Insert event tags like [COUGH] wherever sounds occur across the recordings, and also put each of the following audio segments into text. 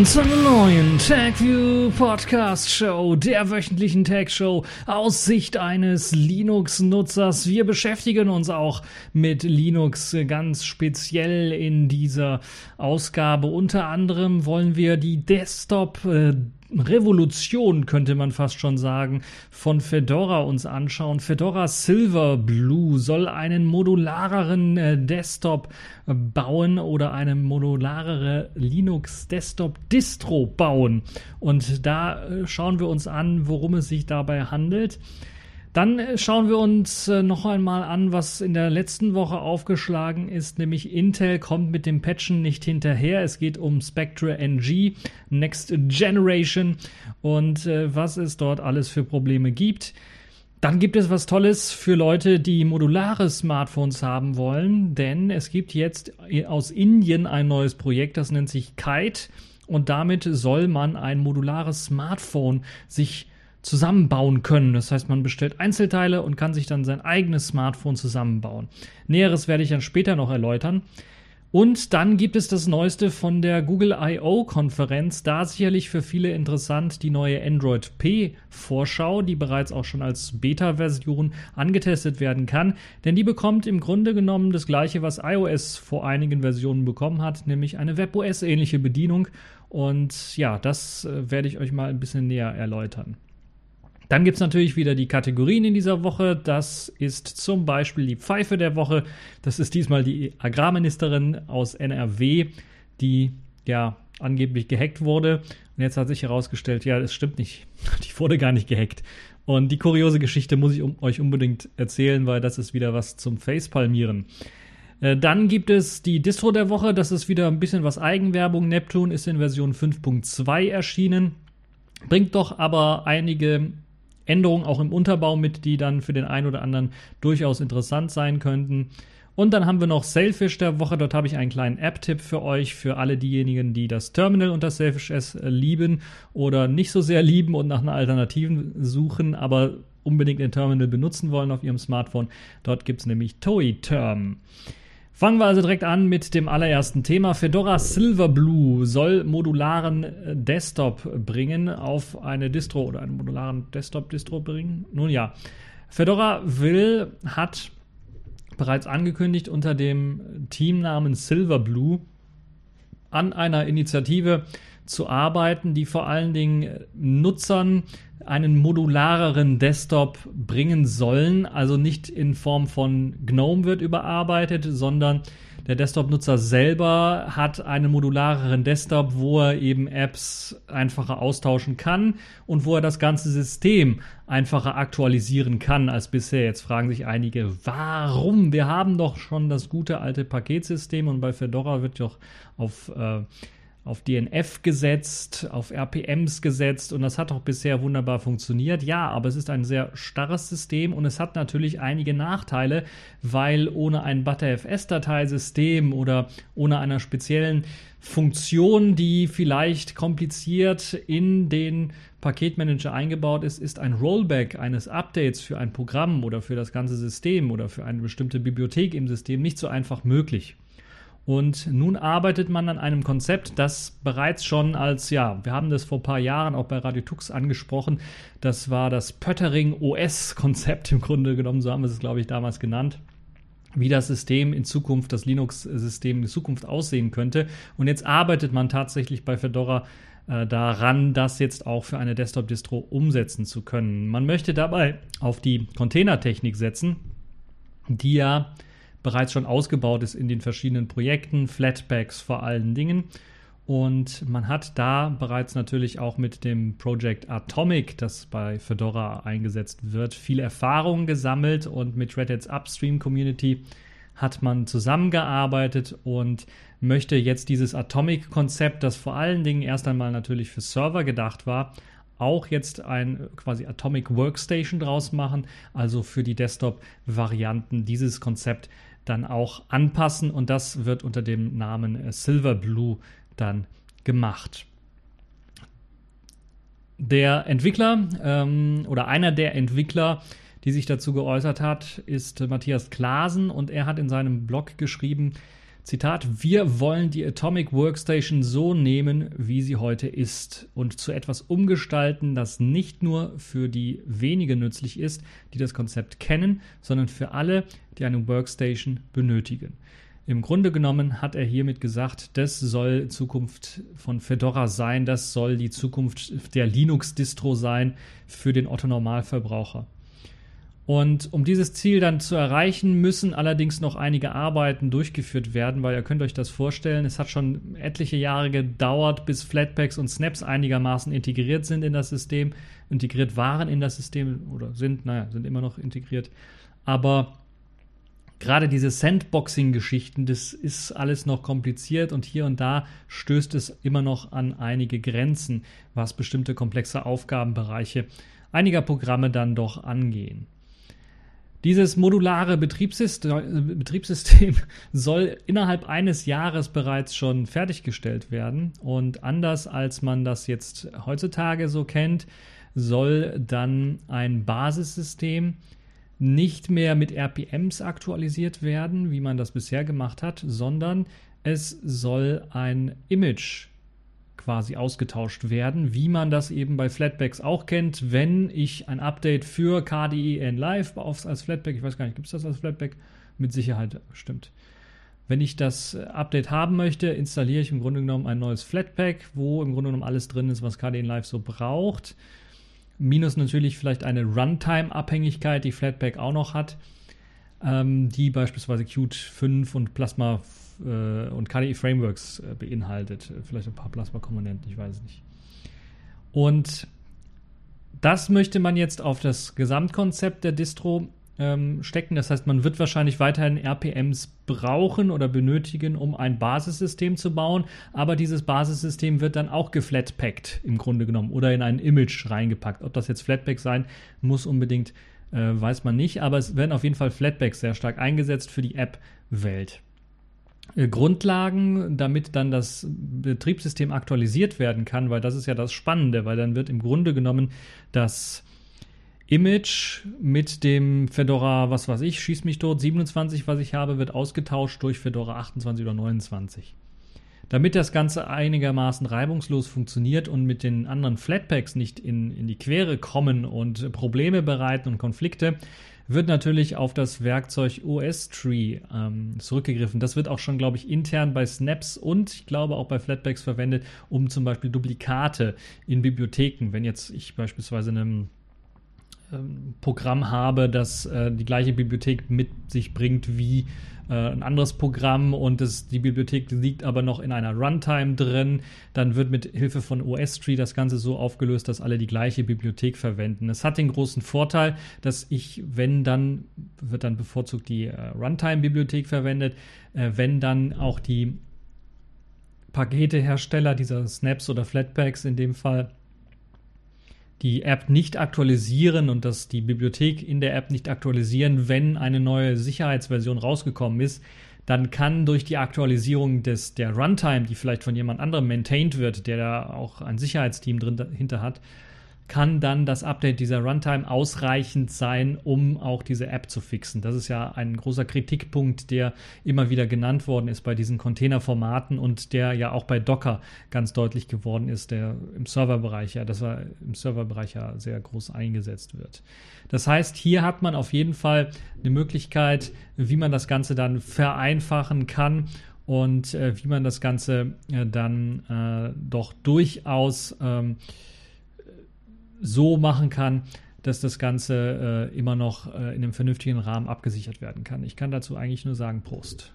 willkommen zu einer neuen TagView Podcast Show, der wöchentlichen Tag Show aus Sicht eines Linux-Nutzers. Wir beschäftigen uns auch mit Linux ganz speziell in dieser Ausgabe. Unter anderem wollen wir die Desktop äh, Revolution, könnte man fast schon sagen, von Fedora uns anschauen. Fedora Silverblue soll einen modulareren äh, Desktop bauen oder eine modularere Linux Desktop Distro bauen. Und da äh, schauen wir uns an, worum es sich dabei handelt. Dann äh, schauen wir uns äh, noch einmal an, was in der letzten Woche aufgeschlagen ist, nämlich Intel kommt mit dem Patchen nicht hinterher. Es geht um Spectre NG, Next Generation und äh, was es dort alles für Probleme gibt. Dann gibt es was Tolles für Leute, die modulare Smartphones haben wollen, denn es gibt jetzt aus Indien ein neues Projekt, das nennt sich Kite und damit soll man ein modulares Smartphone sich zusammenbauen können. Das heißt, man bestellt Einzelteile und kann sich dann sein eigenes Smartphone zusammenbauen. Näheres werde ich dann später noch erläutern. Und dann gibt es das Neueste von der Google I.O. Konferenz. Da sicherlich für viele interessant die neue Android P Vorschau, die bereits auch schon als Beta-Version angetestet werden kann. Denn die bekommt im Grunde genommen das gleiche, was iOS vor einigen Versionen bekommen hat, nämlich eine WebOS ähnliche Bedienung. Und ja, das äh, werde ich euch mal ein bisschen näher erläutern. Dann gibt es natürlich wieder die Kategorien in dieser Woche. Das ist zum Beispiel die Pfeife der Woche. Das ist diesmal die Agrarministerin aus NRW, die ja angeblich gehackt wurde. Und jetzt hat sich herausgestellt, ja, das stimmt nicht. [LAUGHS] Die wurde gar nicht gehackt. Und die kuriose Geschichte muss ich um, euch unbedingt erzählen, weil das ist wieder was zum Facepalmieren. Äh, dann gibt es die Distro der Woche. Das ist wieder ein bisschen was Eigenwerbung. Neptune ist in Version 5.2 erschienen. Bringt doch aber einige Änderungen auch im Unterbau mit, die dann für den einen oder anderen durchaus interessant sein könnten. Und dann haben wir noch Selfish der Woche. Dort habe ich einen kleinen App-Tipp für euch, für alle diejenigen, die das Terminal unter Selfish S lieben oder nicht so sehr [LAUGHS] lieben und nach einer Alternativen suchen, aber unbedingt ein Terminal benutzen wollen auf ihrem Smartphone. Dort gibt es nämlich ToeTerm. Term. Fangen wir also direkt an mit dem allerersten Thema. Fedora Silverblue soll modularen äh, Desktop bringen auf eine Distro oder einen modularen Desktop-Distro bringen. Nun ja, Fedora will, hat bereits angekündigt unter dem Teamnamen Silverblue an einer Initiative zu arbeiten, die vor allen Dingen Nutzern einen modulareren Desktop bringen sollen. Also nicht in Form von GNOME wird überarbeitet, sondern der Desktop-Nutzer selber hat einen modulareren Desktop, wo er eben Apps einfacher austauschen kann und wo er das ganze System einfacher aktualisieren kann als bisher. Jetzt fragen sich einige, warum? Wir haben doch schon das gute alte Paketsystem und bei Fedora wird doch auf äh, auf DNF gesetzt, auf RPMs gesetzt und das hat auch bisher wunderbar funktioniert. Ja, aber es ist ein sehr starres System und es hat natürlich einige Nachteile, weil ohne ein ButterFS-Dateisystem oder ohne einer speziellen Funktion, die vielleicht kompliziert in den Paketmanager eingebaut ist, ist ein Rollback eines Updates für ein Programm oder für das ganze System oder für eine bestimmte Bibliothek im System nicht so einfach möglich. Und nun arbeitet man an einem Konzept, das bereits schon als, ja, wir haben das vor ein paar Jahren auch bei Radio Tux angesprochen, das war das Pöttering OS-Konzept im Grunde genommen, so haben wir es, glaube ich, damals genannt wie das System in Zukunft, das Linux-System in Zukunft aussehen könnte. Und jetzt arbeitet man tatsächlich bei Fedora äh, daran, das jetzt auch für eine Desktop-Distro umsetzen zu können. Man möchte dabei auf die Containertechnik setzen, die ja bereits schon ausgebaut ist in den verschiedenen Projekten, Flatpaks vor allen Dingen. Und man hat da bereits natürlich auch mit dem Project Atomic, das bei Fedora eingesetzt wird, viel Erfahrung gesammelt und mit Red Hat's Upstream Community hat man zusammengearbeitet und möchte jetzt dieses Atomic-Konzept, das vor allen Dingen erst einmal natürlich für Server gedacht war, auch jetzt ein quasi Atomic Workstation draus machen, also für die Desktop-Varianten dieses Konzept dann auch anpassen und das wird unter dem Namen Silverblue dann gemacht. Der Entwickler ähm, oder einer der Entwickler, die sich dazu geäußert hat, ist Matthias Klasen und er hat in seinem Blog geschrieben, Zitat, wir wollen die Atomic Workstation so nehmen, wie sie heute ist und zu etwas umgestalten, das nicht nur für die wenigen nützlich ist, die das Konzept kennen, sondern für alle, die eine Workstation benötigen. Im Grunde genommen hat er hiermit gesagt, das soll Zukunft von Fedora sein, das soll die Zukunft der Linux-Distro sein für den Otto-Normalverbraucher. Und um dieses Ziel dann zu erreichen, müssen allerdings noch einige Arbeiten durchgeführt werden, weil ihr könnt euch das vorstellen, es hat schon etliche Jahre gedauert, bis Flatpaks und Snaps einigermaßen integriert sind in das System, integriert waren in das System oder sind, naja, sind immer noch integriert. Aber gerade diese Sandboxing-Geschichten, das ist alles noch kompliziert und hier und da stößt es immer noch an einige Grenzen, was bestimmte komplexe Aufgabenbereiche einiger Programme dann doch angehen. Dieses modulare Betriebssystem, Betriebssystem, [LAUGHS] soll innerhalb eines Jahres bereits schon fertiggestellt werden. Und anders als man das jetzt heutzutage so kennt, soll dann ein Basissystem nicht mehr mit RPMs aktualisiert werden, wie man das bisher gemacht hat, sondern es soll ein Image quasi ausgetauscht werden, wie man das eben bei Flatbacks auch kennt. Wenn ich ein Update für KDE Live als Flatback, ich weiß gar nicht, gibt es das als Flatback? Mit Sicherheit stimmt. Wenn ich das Update haben möchte, installiere ich im Grunde genommen ein neues Flatpak, wo im Grunde genommen alles drin ist, was KDE Live so braucht. Minus natürlich vielleicht eine Runtime-Abhängigkeit, die Flatpak auch noch hat, ähm, die beispielsweise Qt 5 und Plasma äh, und KDE Frameworks äh, beinhaltet. Vielleicht ein paar Plasma-Komponenten, ich weiß es nicht. Und das möchte man jetzt auf das Gesamtkonzept der Distro ähm, stecken. Das heißt, man wird wahrscheinlich weiterhin RPMs brauchen oder benötigen, um ein Basissystem zu bauen. Aber dieses Basissystem wird dann auch geflatpackt im Grunde genommen oder in ein Image reingepackt. Ob das jetzt Flatpak sein muss unbedingt, äh, weiß man nicht. Aber es werden auf jeden Fall Flatpaks sehr stark eingesetzt für die App-Welt. Äh, Grundlagen, damit dann das Betriebssystem aktualisiert werden kann, weil das ist ja das Spannende, weil dann wird im Grunde genommen das Image mit dem Fedora, was weiß ich, schieß mich tot, 27, was ich habe, wird ausgetauscht durch Fedora 28 oder 29. Damit das Ganze einigermaßen reibungslos funktioniert und mit den anderen Flatpaks nicht in, in die Quere kommen und Probleme bereiten und Konflikte, wird natürlich auf das Werkzeug OS-Tree ähm, zurückgegriffen. Das wird auch schon, glaube ich, intern bei Snaps und ich glaube auch bei Flatpaks verwendet, um zum Beispiel Duplikate in Bibliotheken, wenn jetzt ich beispielsweise einem ähm, Programm habe, das äh, die gleiche Bibliothek mit sich bringt wie äh, ein anderes Programm und das, die Bibliothek liegt aber noch in einer Runtime drin, dann wird mit Hilfe von OS-Tree das Ganze so aufgelöst, dass alle die gleiche Bibliothek verwenden. Es hat den großen Vorteil, dass ich, wenn dann, wird dann bevorzugt die äh, Runtime-Bibliothek verwendet, äh, wenn dann auch die Paketehersteller dieser Snaps oder Flatpaks in dem Fall die App nicht aktualisieren und dass die Bibliothek in der App nicht aktualisieren, wenn eine neue Sicherheitsversion rausgekommen ist, dann kann durch die Aktualisierung des, der Runtime, die vielleicht von jemand anderem maintained wird, der da auch ein Sicherheitsteam drin dahinter hat, kann dann das Update dieser Runtime ausreichend sein, um auch diese App zu fixen. Das ist ja ein großer Kritikpunkt, der immer wieder genannt worden ist bei diesen Containerformaten und der ja auch bei Docker ganz deutlich geworden ist, der im Serverbereich ja, das war im Serverbereich ja sehr groß eingesetzt wird. Das heißt, hier hat man auf jeden Fall eine Möglichkeit, wie man das Ganze dann vereinfachen kann und äh, wie man das Ganze äh, dann äh, doch durchaus ähm, so machen kann, dass das Ganze äh, immer noch äh, in einem vernünftigen Rahmen abgesichert werden kann. Ich kann dazu eigentlich nur sagen, Prost.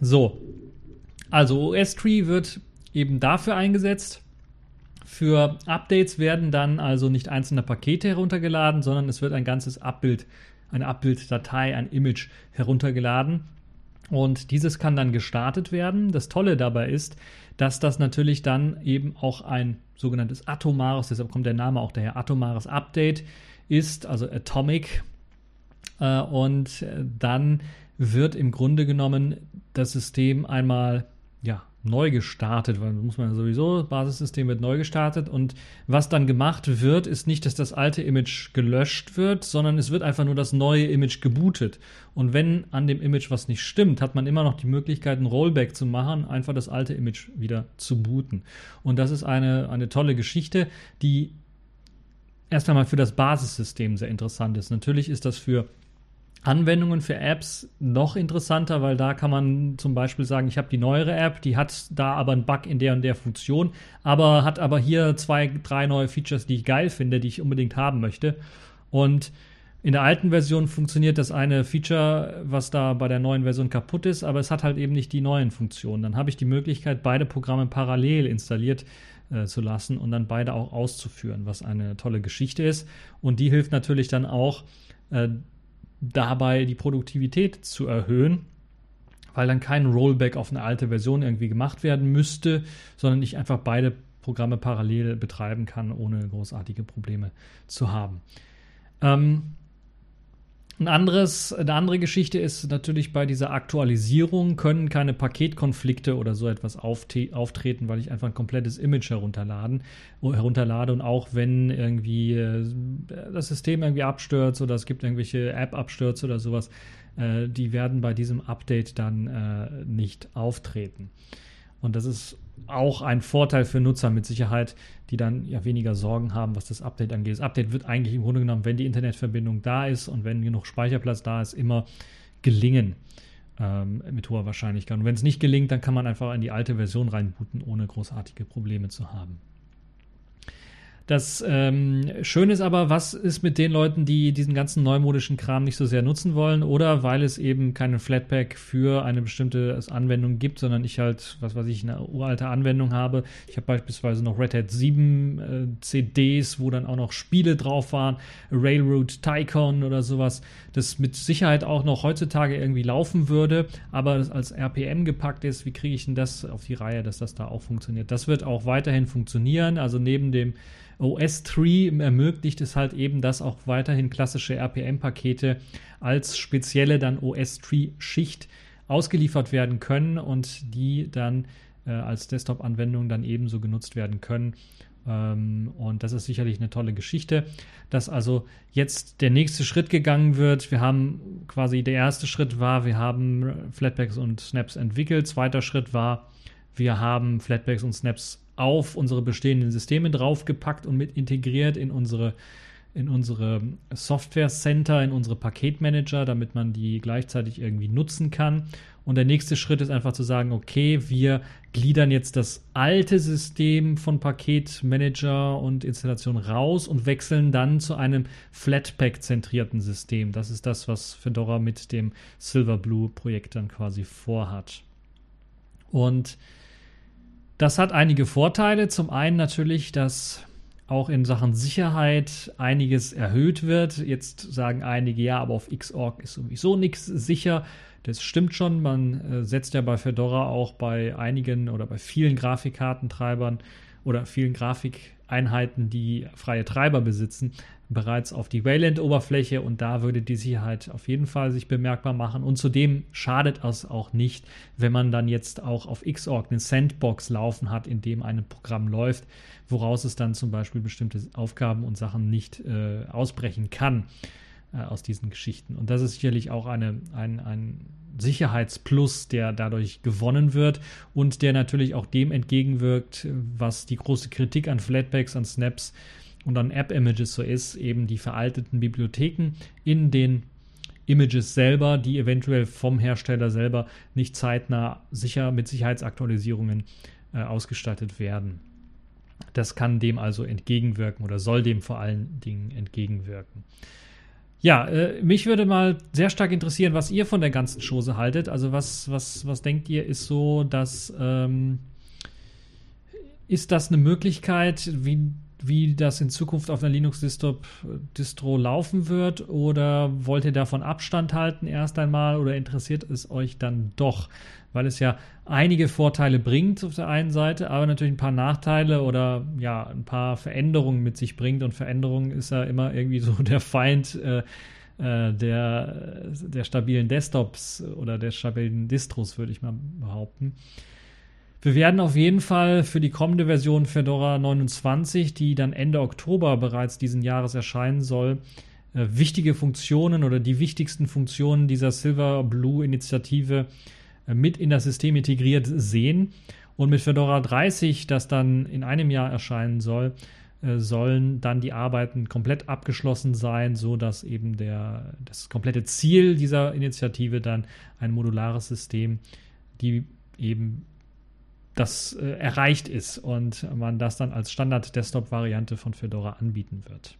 So, also OS-Tree wird eben dafür eingesetzt. Für Updates werden dann also nicht einzelne Pakete heruntergeladen, sondern es wird ein ganzes Abbild, eine Abbilddatei, ein Image heruntergeladen und dieses kann dann gestartet werden. Das Tolle dabei ist, dass das natürlich dann eben auch ein sogenanntes atomares, deshalb kommt der Name auch daher, atomares Update ist, also Atomic. Äh, und dann wird im Grunde genommen das System einmal ja, neu gestartet, weil muss man sowieso, das Basissystem wird neu gestartet und was dann gemacht wird, ist nicht, dass das alte Image gelöscht wird, sondern es wird einfach nur das neue Image gebootet. Und wenn an dem Image was nicht stimmt, hat man immer noch die Möglichkeit, ein Rollback zu machen, einfach das alte Image wieder zu booten. Und das ist eine, eine tolle Geschichte, die erst einmal für das Basissystem sehr interessant ist. Natürlich ist das für Anwendungen für Apps noch interessanter, weil da kann man zum Beispiel sagen, ich habe die neuere App, die hat da aber einen Bug in der und der Funktion, aber hat aber hier zwei, drei neue Features, die ich geil finde, die ich unbedingt haben möchte. Und in der alten Version funktioniert das eine Feature, was da bei der neuen Version kaputt ist, aber es hat halt eben nicht die neuen Funktionen. Dann habe ich die Möglichkeit, beide Programme parallel installiert äh, zu lassen und dann beide auch auszuführen, was eine tolle Geschichte ist. Und die hilft natürlich dann auch, äh, dabei die Produktivität zu erhöhen, weil dann kein Rollback auf eine alte Version irgendwie gemacht werden müsste, sondern ich einfach beide Programme parallel betreiben kann, ohne großartige Probleme zu haben. Ähm, ein anderes, eine andere Geschichte ist natürlich bei dieser Aktualisierung können keine Paketkonflikte oder so etwas auftreten, weil ich einfach ein komplettes Image herunterladen, herunterlade und auch wenn irgendwie äh, das System irgendwie abstürzt oder es gibt irgendwelche App-Abstürze oder sowas, äh, die werden bei diesem Update dann äh, nicht auftreten. Und das ist auch ein Vorteil für Nutzer mit Sicherheit, die dann ja weniger Sorgen haben, was das Update angeht. Das Update wird eigentlich im Grunde genommen, wenn die Internetverbindung da ist und wenn genug Speicherplatz da ist, immer gelingen ähm, mit hoher Wahrscheinlichkeit. Und wenn es nicht gelingt, dann kann man einfach in die alte Version reinbooten, ohne großartige Probleme zu haben. Das ähm, Schöne ist aber, was ist mit den Leuten, die diesen ganzen neumodischen Kram nicht so sehr nutzen wollen oder weil es eben keinen Flatpak für eine bestimmte Anwendung gibt, sondern ich halt, was weiß ich, eine uralte Anwendung habe. Ich habe beispielsweise noch Red Hat 7 äh, CDs, wo dann auch noch Spiele drauf waren, Railroad Tycoon oder sowas, das mit Sicherheit auch noch heutzutage irgendwie laufen würde, aber das als RPM gepackt ist. Wie kriege ich denn das auf die Reihe, dass das da auch funktioniert? Das wird auch weiterhin funktionieren. Also neben dem OS Tree ermöglicht es halt eben, dass auch weiterhin klassische RPM-Pakete als spezielle dann OS Tree-Schicht ausgeliefert werden können und die dann äh, als Desktop-Anwendung dann ebenso genutzt werden können. Ähm, und das ist sicherlich eine tolle Geschichte, dass also jetzt der nächste Schritt gegangen wird. Wir haben quasi der erste Schritt war, wir haben Flatpaks und Snaps entwickelt. Zweiter Schritt war, wir haben Flatpaks und Snaps auf unsere bestehenden Systeme draufgepackt und mit integriert in unsere, in unsere Software Center, in unsere Paketmanager, damit man die gleichzeitig irgendwie nutzen kann. Und der nächste Schritt ist einfach zu sagen, okay, wir gliedern jetzt das alte System von Paketmanager und Installation raus und wechseln dann zu einem Flatpak-zentrierten System. Das ist das, was Fedora mit dem Silverblue-Projekt dann quasi vorhat. Und das hat einige Vorteile. Zum einen natürlich, dass auch in Sachen Sicherheit einiges erhöht wird. Jetzt sagen einige, ja, aber auf Xorg ist sowieso nichts sicher. Das stimmt schon. Man äh, setzt ja bei Fedora auch bei einigen oder bei vielen Grafikkartentreibern oder vielen Grafikeinheiten, die freie Treiber besitzen, bereits auf die Wayland-Oberfläche und da würde die Sicherheit auf jeden Fall sich bemerkbar machen. Und zudem schadet es auch nicht, wenn man dann jetzt auch auf Xorg eine Sandbox laufen hat, in dem ein Programm läuft, woraus es dann zum Beispiel bestimmte Aufgaben und Sachen nicht äh, ausbrechen kann äh, aus diesen Geschichten. Und das ist sicherlich auch eine, ein, ein Sicherheitsplus, der dadurch gewonnen wird und der natürlich auch dem entgegenwirkt, was die große Kritik an Flatpaks, an Snaps und an App-Images so ist, eben die veralteten Bibliotheken in den Images selber, die eventuell vom Hersteller selber nicht zeitnah sicher mit Sicherheitsaktualisierungen äh, ausgestattet werden. Das kann dem also entgegenwirken oder soll dem vor allen Dingen entgegenwirken. Ja, äh, mich würde mal sehr stark interessieren, was ihr von der ganzen Chose haltet. Also was, was, was denkt ihr, ist so, dass ähm, ist das eine Möglichkeit, wie wie das in Zukunft auf einer Linux-Distro laufen wird? Oder wollt ihr davon Abstand halten erst einmal oder interessiert es euch dann doch? Weil es ja einige Vorteile bringt auf der einen Seite, aber natürlich ein paar Nachteile oder ja, ein paar Veränderungen mit sich bringt. Und Veränderung ist ja immer irgendwie so der Feind äh, äh der, der stabilen Desktops oder der stabilen Distros, würde ich mal behaupten. Wir werden auf jeden Fall für die kommende Version Fedora 29, die dann Ende Oktober bereits diesen Jahres erscheinen soll, äh, wichtige Funktionen oder die wichtigsten Funktionen dieser Silver-Blue-Initiative äh, mit in das System integriert sehen. Und mit Fedora 30, das dann in einem Jahr erscheinen soll, äh, sollen dann die Arbeiten komplett abgeschlossen sein, so dass eben der, das komplette Ziel dieser Initiative dann ein modulares System, die eben das äh, erreicht ist und man das dann als Standard-Desktop-Variante von Fedora anbieten wird.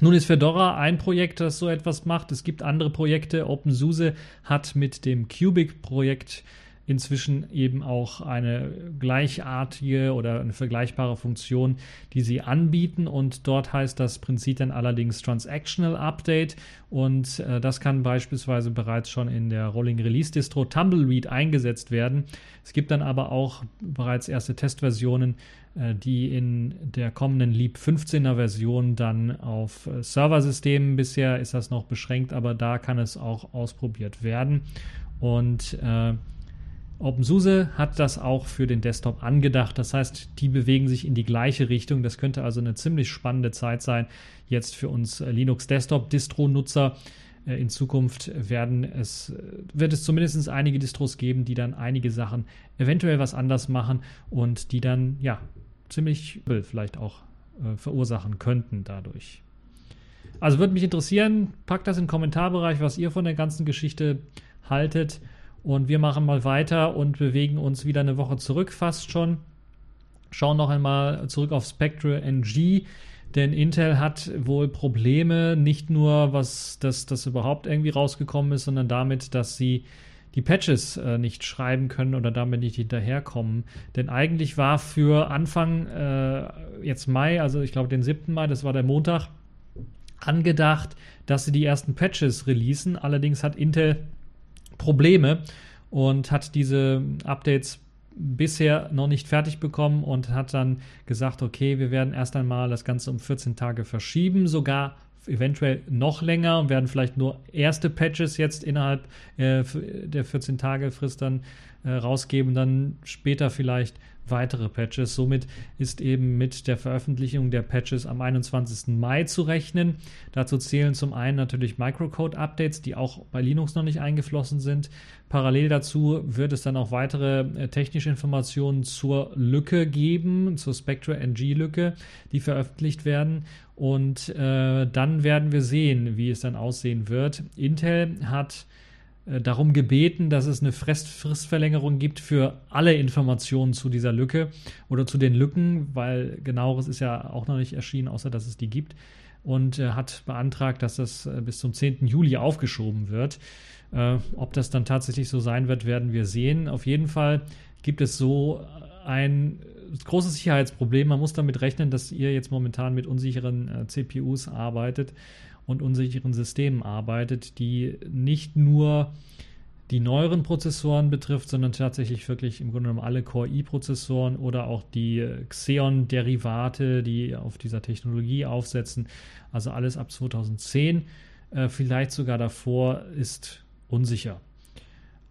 Nun ist Fedora ein Projekt, das so etwas macht. Es gibt andere Projekte. OpenSUSE hat mit dem Cubic-Projekt inzwischen eben auch eine gleichartige oder eine vergleichbare Funktion, die sie anbieten. Und dort heißt das Prinzip dann allerdings Transactional Update. Und äh, das kann beispielsweise bereits schon in der Rolling Release Distro Tumbleweed eingesetzt werden. Es gibt dann aber auch bereits erste Testversionen, die in der kommenden Leap 15er Version dann auf äh, Serversystemen bisher ist das noch beschränkt, aber da kann es auch ausprobiert werden. Und äh, OpenSUSE hat das auch für den Desktop angedacht. Das heißt, die bewegen sich in die gleiche Richtung. Das könnte also eine ziemlich spannende Zeit sein jetzt für uns äh, Linux Desktop Distro-Nutzer. Äh, in Zukunft werden es, äh, wird es zumindest einige Distros geben, die dann einige Sachen eventuell was anders machen und die dann ja ziemlich vielleicht auch äh, verursachen könnten dadurch. Also würde mich interessieren, packt das in den Kommentarbereich, was ihr von der ganzen Geschichte haltet. Und wir machen mal weiter und bewegen uns wieder eine Woche zurück, fast schon. Schauen noch einmal zurück auf Spectre NG, denn Intel hat wohl Probleme, nicht nur was das, das überhaupt irgendwie rausgekommen ist, sondern damit, dass sie die Patches äh, nicht schreiben können oder damit nicht hinterherkommen. Denn eigentlich war für Anfang äh, jetzt Mai, also ich glaube den 7. Mai, das war der Montag, angedacht, dass sie die ersten Patches releasen. Allerdings hat Intel Probleme und hat diese Updates bisher noch nicht fertig bekommen und hat dann gesagt, okay, wir werden erst einmal das Ganze um 14 Tage verschieben, sogar eventuell noch länger und werden vielleicht nur erste Patches jetzt innerhalb äh, der 14 Tage Frist dann äh, rausgeben, dann später vielleicht weitere Patches. Somit ist eben mit der Veröffentlichung der Patches am 21. Mai zu rechnen. Dazu zählen zum einen natürlich Microcode-Updates, die auch bei Linux noch nicht eingeflossen sind. Parallel dazu wird es dann auch weitere äh, technische Informationen zur Lücke geben, zur Spectre NG-Lücke, die veröffentlicht werden. Und äh, dann werden wir sehen, wie es dann aussehen wird. Intel hat darum gebeten, dass es eine Fristverlängerung gibt für alle Informationen zu dieser Lücke oder zu den Lücken, weil genaueres ist ja auch noch nicht erschienen, außer dass es die gibt. Und äh, hat beantragt, dass das äh, bis zum 10. Juli aufgeschoben wird. Äh, ob das dann tatsächlich so sein wird, werden wir sehen. Auf jeden Fall gibt es so ein großes Sicherheitsproblem. Man muss damit rechnen, dass ihr jetzt momentan mit unsicheren äh, CPUs arbeitet und unsicheren Systemen arbeitet, die nicht nur die neueren Prozessoren betrifft, sondern tatsächlich wirklich im Grunde genommen alle Core-i-Prozessoren oder auch die Xeon-Derivate, die auf dieser Technologie aufsetzen. Also alles ab 2010, äh, vielleicht sogar davor, ist unsicher.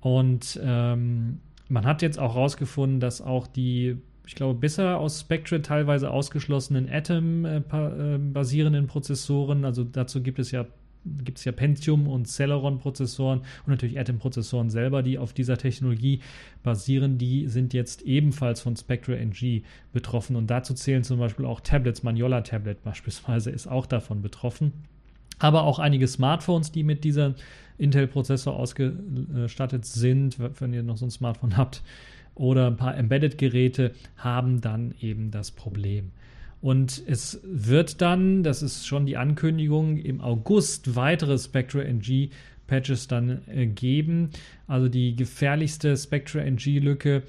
Und ähm, man hat jetzt auch herausgefunden, dass auch die ich glaube, besser aus Spectre teilweise ausgeschlossenen Atom-basierenden äh, Prozessoren. Also dazu gibt es ja gibt es ja Pentium und Celeron-Prozessoren und natürlich Atom-Prozessoren selber, die auf dieser Technologie basieren. Die sind jetzt ebenfalls von Spectre NG betroffen und dazu zählen zum Beispiel auch Tablets. Magnolia Tablet beispielsweise ist auch davon betroffen. Aber auch einige Smartphones, die mit dieser Intel-Prozessor ausgestattet sind, wenn ihr noch so ein Smartphone habt, oder ein paar Embedded-Geräte haben dann eben das Problem. Und es wird dann, das ist schon die Ankündigung, im August weitere Spectre NG Patches dann äh, geben. Also die gefährlichste Spectre NG-Lücke,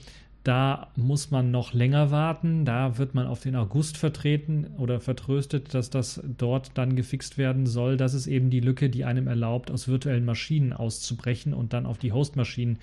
da muss man noch länger warten. Da wird man auf den August vertreten oder vertröstet, dass das dort dann gefixt werden soll. Das ist eben die Lücke, die einem erlaubt, aus virtuellen Maschinen auszubrechen und dann auf die Hostmaschinen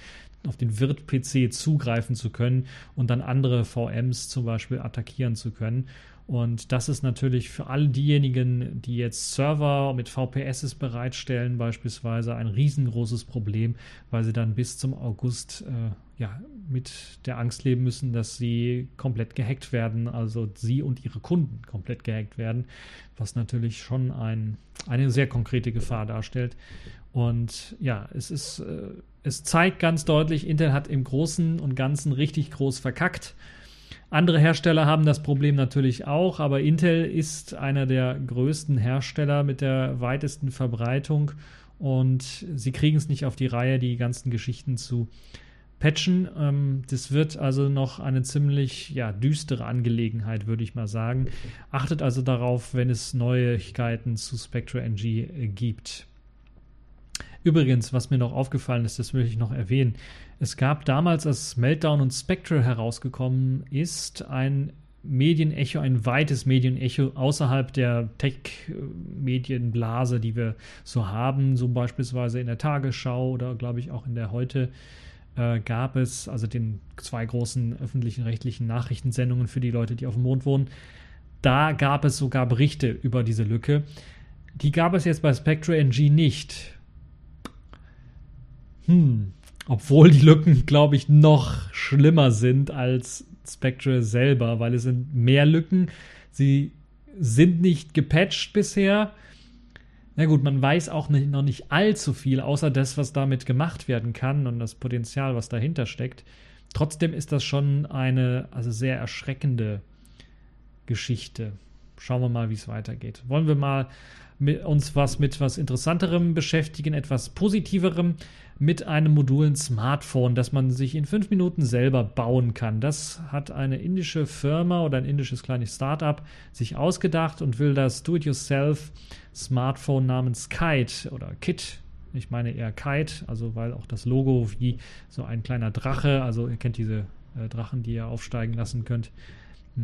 auf den Wirt-PC zugreifen zu können und dann andere VMs zum Beispiel attackieren zu können. Und das ist natürlich für all diejenigen, die jetzt Server mit VPSs bereitstellen, beispielsweise ein riesengroßes Problem, weil sie dann bis zum August äh, ja, mit der Angst leben müssen, dass sie komplett gehackt werden, also sie und ihre Kunden komplett gehackt werden, was natürlich schon ein, eine sehr konkrete Gefahr darstellt. Und ja, es ist, äh, es zeigt ganz deutlich, Intel hat im Großen und Ganzen richtig groß verkackt. Andere Hersteller haben das Problem natürlich auch, aber Intel ist einer der größten Hersteller mit der weitesten Verbreitung und sie kriegen es nicht auf die Reihe, die ganzen Geschichten zu patchen. Ähm, das wird also noch eine ziemlich ja, düstere Angelegenheit, würde ich mal sagen. Achtet also darauf, wenn es Neuigkeiten zu Spectre NG äh, gibt. Übrigens, was mir noch aufgefallen ist, das will ich noch erwähnen. Es gab damals, als Meltdown und Spectre herausgekommen ist, ein Medienecho, ein weites Medienecho außerhalb der Tech-Medienblase, die wir so haben, so beispielsweise in der Tagesschau oder glaube ich auch in der Heute äh, gab es, also den zwei großen öffentlichen rechtlichen Nachrichtensendungen für die Leute, die auf dem Mond wohnen, da gab es sogar Berichte über diese Lücke. Die gab es jetzt bei Spectre NG nicht. Hm. Obwohl die Lücken, glaube ich, noch schlimmer sind als Spectre selber, weil es sind mehr Lücken. Sie sind nicht gepatcht bisher. Na gut, man weiß auch nicht, noch nicht allzu viel, außer das, was damit gemacht werden kann und das Potenzial, was dahinter steckt. Trotzdem ist das schon eine also sehr erschreckende Geschichte. Schauen wir mal, wie es weitergeht. Wollen wir mal mit uns was mit was Interessanterem beschäftigen, etwas Positiverem mit einem modulen Smartphone, das man sich in fünf Minuten selber bauen kann. Das hat eine indische Firma oder ein indisches kleines Startup sich ausgedacht und will das Do-it-yourself Smartphone namens Kite oder Kit ich meine eher Kite, also weil auch das Logo wie so ein kleiner Drache, also ihr kennt diese äh, Drachen, die ihr aufsteigen lassen könnt,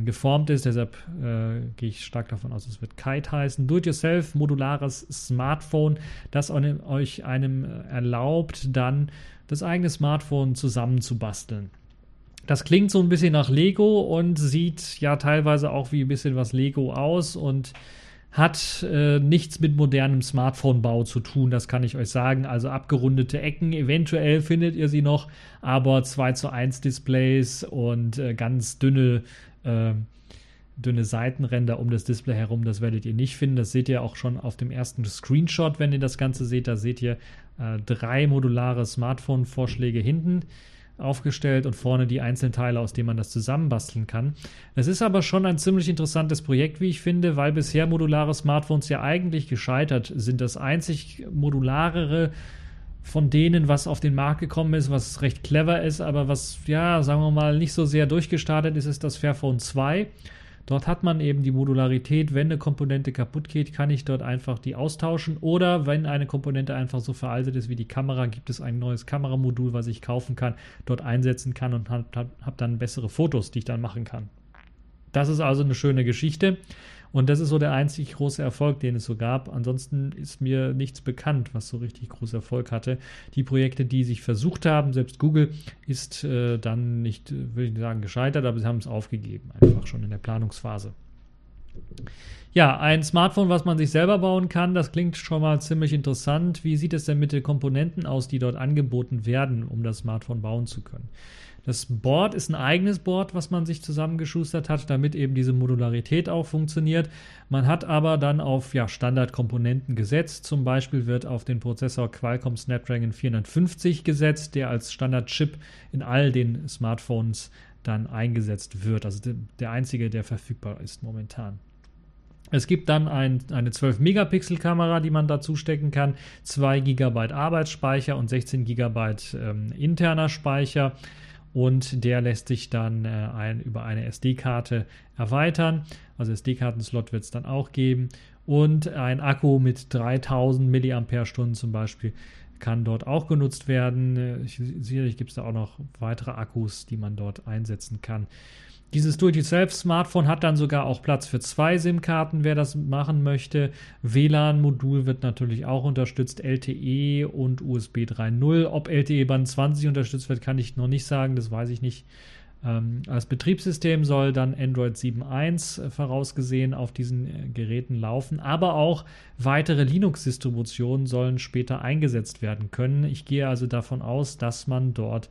geformt ist. Deshalb äh, gehe ich stark davon aus, es wird Kite heißen. Do-it-yourself, modulares Smartphone, das euch einem erlaubt, dann das eigene Smartphone zusammenzubasteln. Das klingt so ein bisschen nach Lego und sieht ja teilweise auch wie ein bisschen was Lego aus und hat äh, nichts mit modernem Smartphone-Bau zu tun, das kann ich euch sagen. Also abgerundete Ecken, eventuell findet ihr sie noch, aber 2 zu 1 Displays und äh, ganz dünne äh, dünne Seitenränder um das Display herum. Das werdet ihr nicht finden. Das seht ihr auch schon auf dem ersten Screenshot, wenn ihr das Ganze seht. Da seht ihr äh, drei modulare Smartphone-Vorschläge hinten aufgestellt und vorne die einzelnen Teile, aus denen man das zusammenbasteln kann. Es ist aber schon ein ziemlich interessantes Projekt, wie ich finde, weil bisher modulare Smartphones ja eigentlich gescheitert sind. Das einzig modularere von denen, was auf den Markt gekommen ist, was recht clever ist, aber was, ja, sagen wir mal, nicht so sehr durchgestartet ist, ist das Fairphone 2. Dort hat man eben die Modularität, wenn eine Komponente kaputt geht, kann ich dort einfach die austauschen. Oder wenn eine Komponente einfach so veraltet ist wie die Kamera, gibt es ein neues Kameramodul, was ich kaufen kann, dort einsetzen kann und habe hab dann bessere Fotos, die ich dann machen kann. Das ist also eine schöne Geschichte. Und das ist so der einzig große Erfolg, den es so gab. Ansonsten ist mir nichts bekannt, was so richtig großen Erfolg hatte. Die Projekte, die sich versucht haben, selbst Google, ist äh, dann nicht, will ich nicht sagen, gescheitert, aber sie haben es aufgegeben, einfach schon in der Planungsphase. Ja, ein Smartphone, was man sich selber bauen kann, das klingt schon mal ziemlich interessant. Wie sieht es denn mit den Komponenten aus, die dort angeboten werden, um das Smartphone bauen zu können? Das Board ist ein eigenes Board, was man sich zusammengeschustert hat, damit eben diese Modularität auch funktioniert. Man hat aber dann auf ja, Standardkomponenten gesetzt. Zum Beispiel wird auf den Prozessor Qualcomm Snapdragon 450 gesetzt, der als Standardchip in all den Smartphones dann eingesetzt wird. Also der einzige, der verfügbar ist momentan. Es gibt dann ein, eine 12-Megapixel-Kamera, die man dazu stecken kann, 2 GB Arbeitsspeicher und 16 GB ähm, interner Speicher und der lässt sich dann äh, ein, über eine SD-Karte erweitern. Also SD-Kartenslot wird es dann auch geben. Und ein Akku mit 3000 mAh zum Beispiel kann dort auch genutzt werden. Äh, sicherlich gibt es da auch noch weitere Akkus, die man dort einsetzen kann. Dieses Do-it-yourself-Smartphone hat dann sogar auch Platz für zwei SIM-Karten, wer das machen möchte. WLAN-Modul wird natürlich auch unterstützt, LTE und USB 3.0. Ob LTE Band 20 unterstützt wird, kann ich noch nicht sagen, das weiß ich nicht. Ähm, als Betriebssystem soll dann Android 7.1 äh, vorausgesehen auf diesen äh, Geräten laufen, aber auch weitere Linux-Distributionen sollen später eingesetzt werden können. Ich gehe also davon aus, dass man dort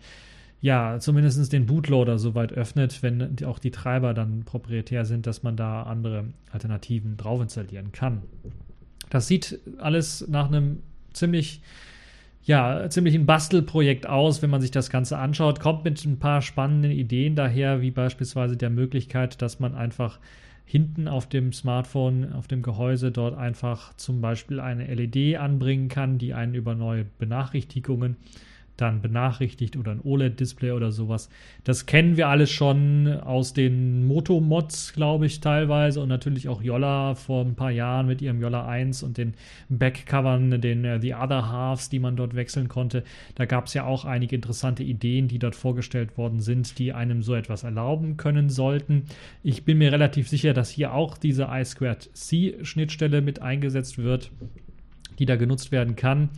ja, zumindest den Bootloader soweit öffnet, wenn auch die Treiber dann proprietär sind, dass man da andere Alternativen drauf installieren kann. Das sieht alles nach einem ziemlich ja, ziemlich ein Bastelprojekt aus, wenn man sich das Ganze anschaut. Kommt mit ein paar spannenden Ideen daher, wie beispielsweise der Möglichkeit, dass man einfach hinten auf dem Smartphone, auf dem Gehäuse dort einfach zum Beispiel eine LED anbringen kann, die einen über neue Benachrichtigungen dann benachrichtigt oder ein OLED-Display oder sowas. Das kennen wir alles schon aus den Moto-Mods, glaube ich, teilweise und natürlich auch Yolla vor ein paar Jahren mit ihrem Yolla 1 und den Backcovern, den uh, The Other Halves, die man dort wechseln konnte. Da gab es ja auch einige interessante Ideen, die dort vorgestellt worden sind, die einem so etwas erlauben können sollten. Ich bin mir relativ sicher, dass hier auch diese I2C-Schnittstelle mit eingesetzt wird, die da genutzt werden kann.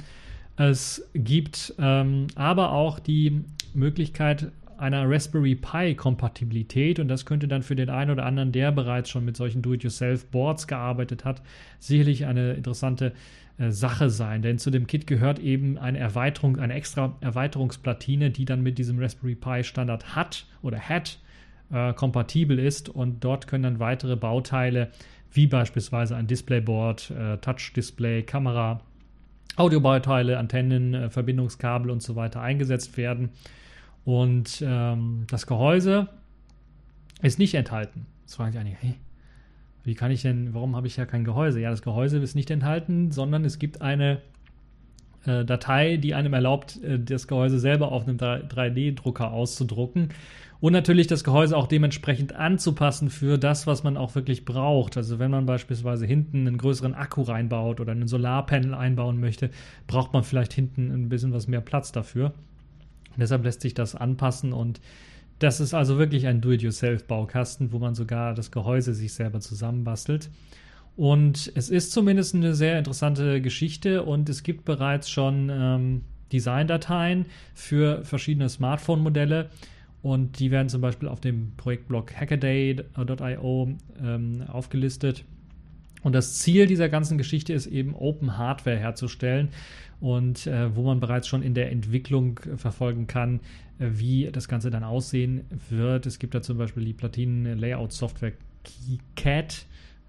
Es gibt ähm, aber auch die Möglichkeit einer Raspberry Pi Kompatibilität und das könnte dann für den einen oder anderen, der bereits schon mit solchen Do-it-yourself-Boards gearbeitet hat, sicherlich eine interessante äh, Sache sein. Denn zu dem Kit gehört eben eine Erweiterung, eine extra Erweiterungsplatine, die dann mit diesem Raspberry Pi Standard hat oder hat äh, kompatibel ist und dort können dann weitere Bauteile wie beispielsweise ein Displayboard, äh, Touch-Display, Kamera, Audiobauteile, Antennen, äh, Verbindungskabel und so weiter eingesetzt werden. Und ähm, das Gehäuse ist nicht enthalten. Jetzt frage ich eigentlich, hey, wie kann ich denn, warum habe ich ja kein Gehäuse? Ja, das Gehäuse ist nicht enthalten, sondern es gibt eine äh, Datei, die einem erlaubt, äh, das Gehäuse selber auf einem 3D-Drucker auszudrucken und natürlich das Gehäuse auch dementsprechend anzupassen für das, was man auch wirklich braucht. Also wenn man beispielsweise hinten einen größeren Akku reinbaut oder einen Solarpanel einbauen möchte, braucht man vielleicht hinten ein bisschen was mehr Platz dafür. Und deshalb lässt sich das anpassen und das ist also wirklich ein Do-it-yourself-Baukasten, wo man sogar das Gehäuse sich selber zusammenbastelt. Und es ist zumindest eine sehr interessante Geschichte und es gibt bereits schon ähm, Designdateien für verschiedene Smartphone-Modelle. Und die werden zum Beispiel auf dem Projektblog hackaday.io ähm, aufgelistet. Und das Ziel dieser ganzen Geschichte ist eben Open Hardware herzustellen und äh, wo man bereits schon in der Entwicklung verfolgen kann, äh, wie das Ganze dann aussehen wird. Es gibt da zum Beispiel die Platinen-Layout-Software KeyCAD,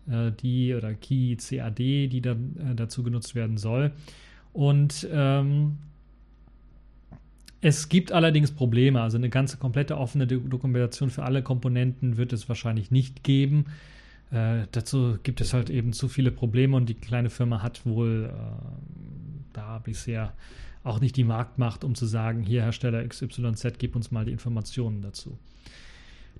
äh, die oder KeyCAD, die dann äh, dazu genutzt werden soll. Und ähm, es gibt allerdings Probleme. Also eine ganze komplette offene Dokumentation für alle Komponenten wird es wahrscheinlich nicht geben. Äh, dazu gibt es halt eben zu viele Probleme und die kleine Firma hat wohl äh, da bisher auch nicht die Marktmacht, um zu sagen, hier Hersteller XYZ, gib uns mal die Informationen dazu.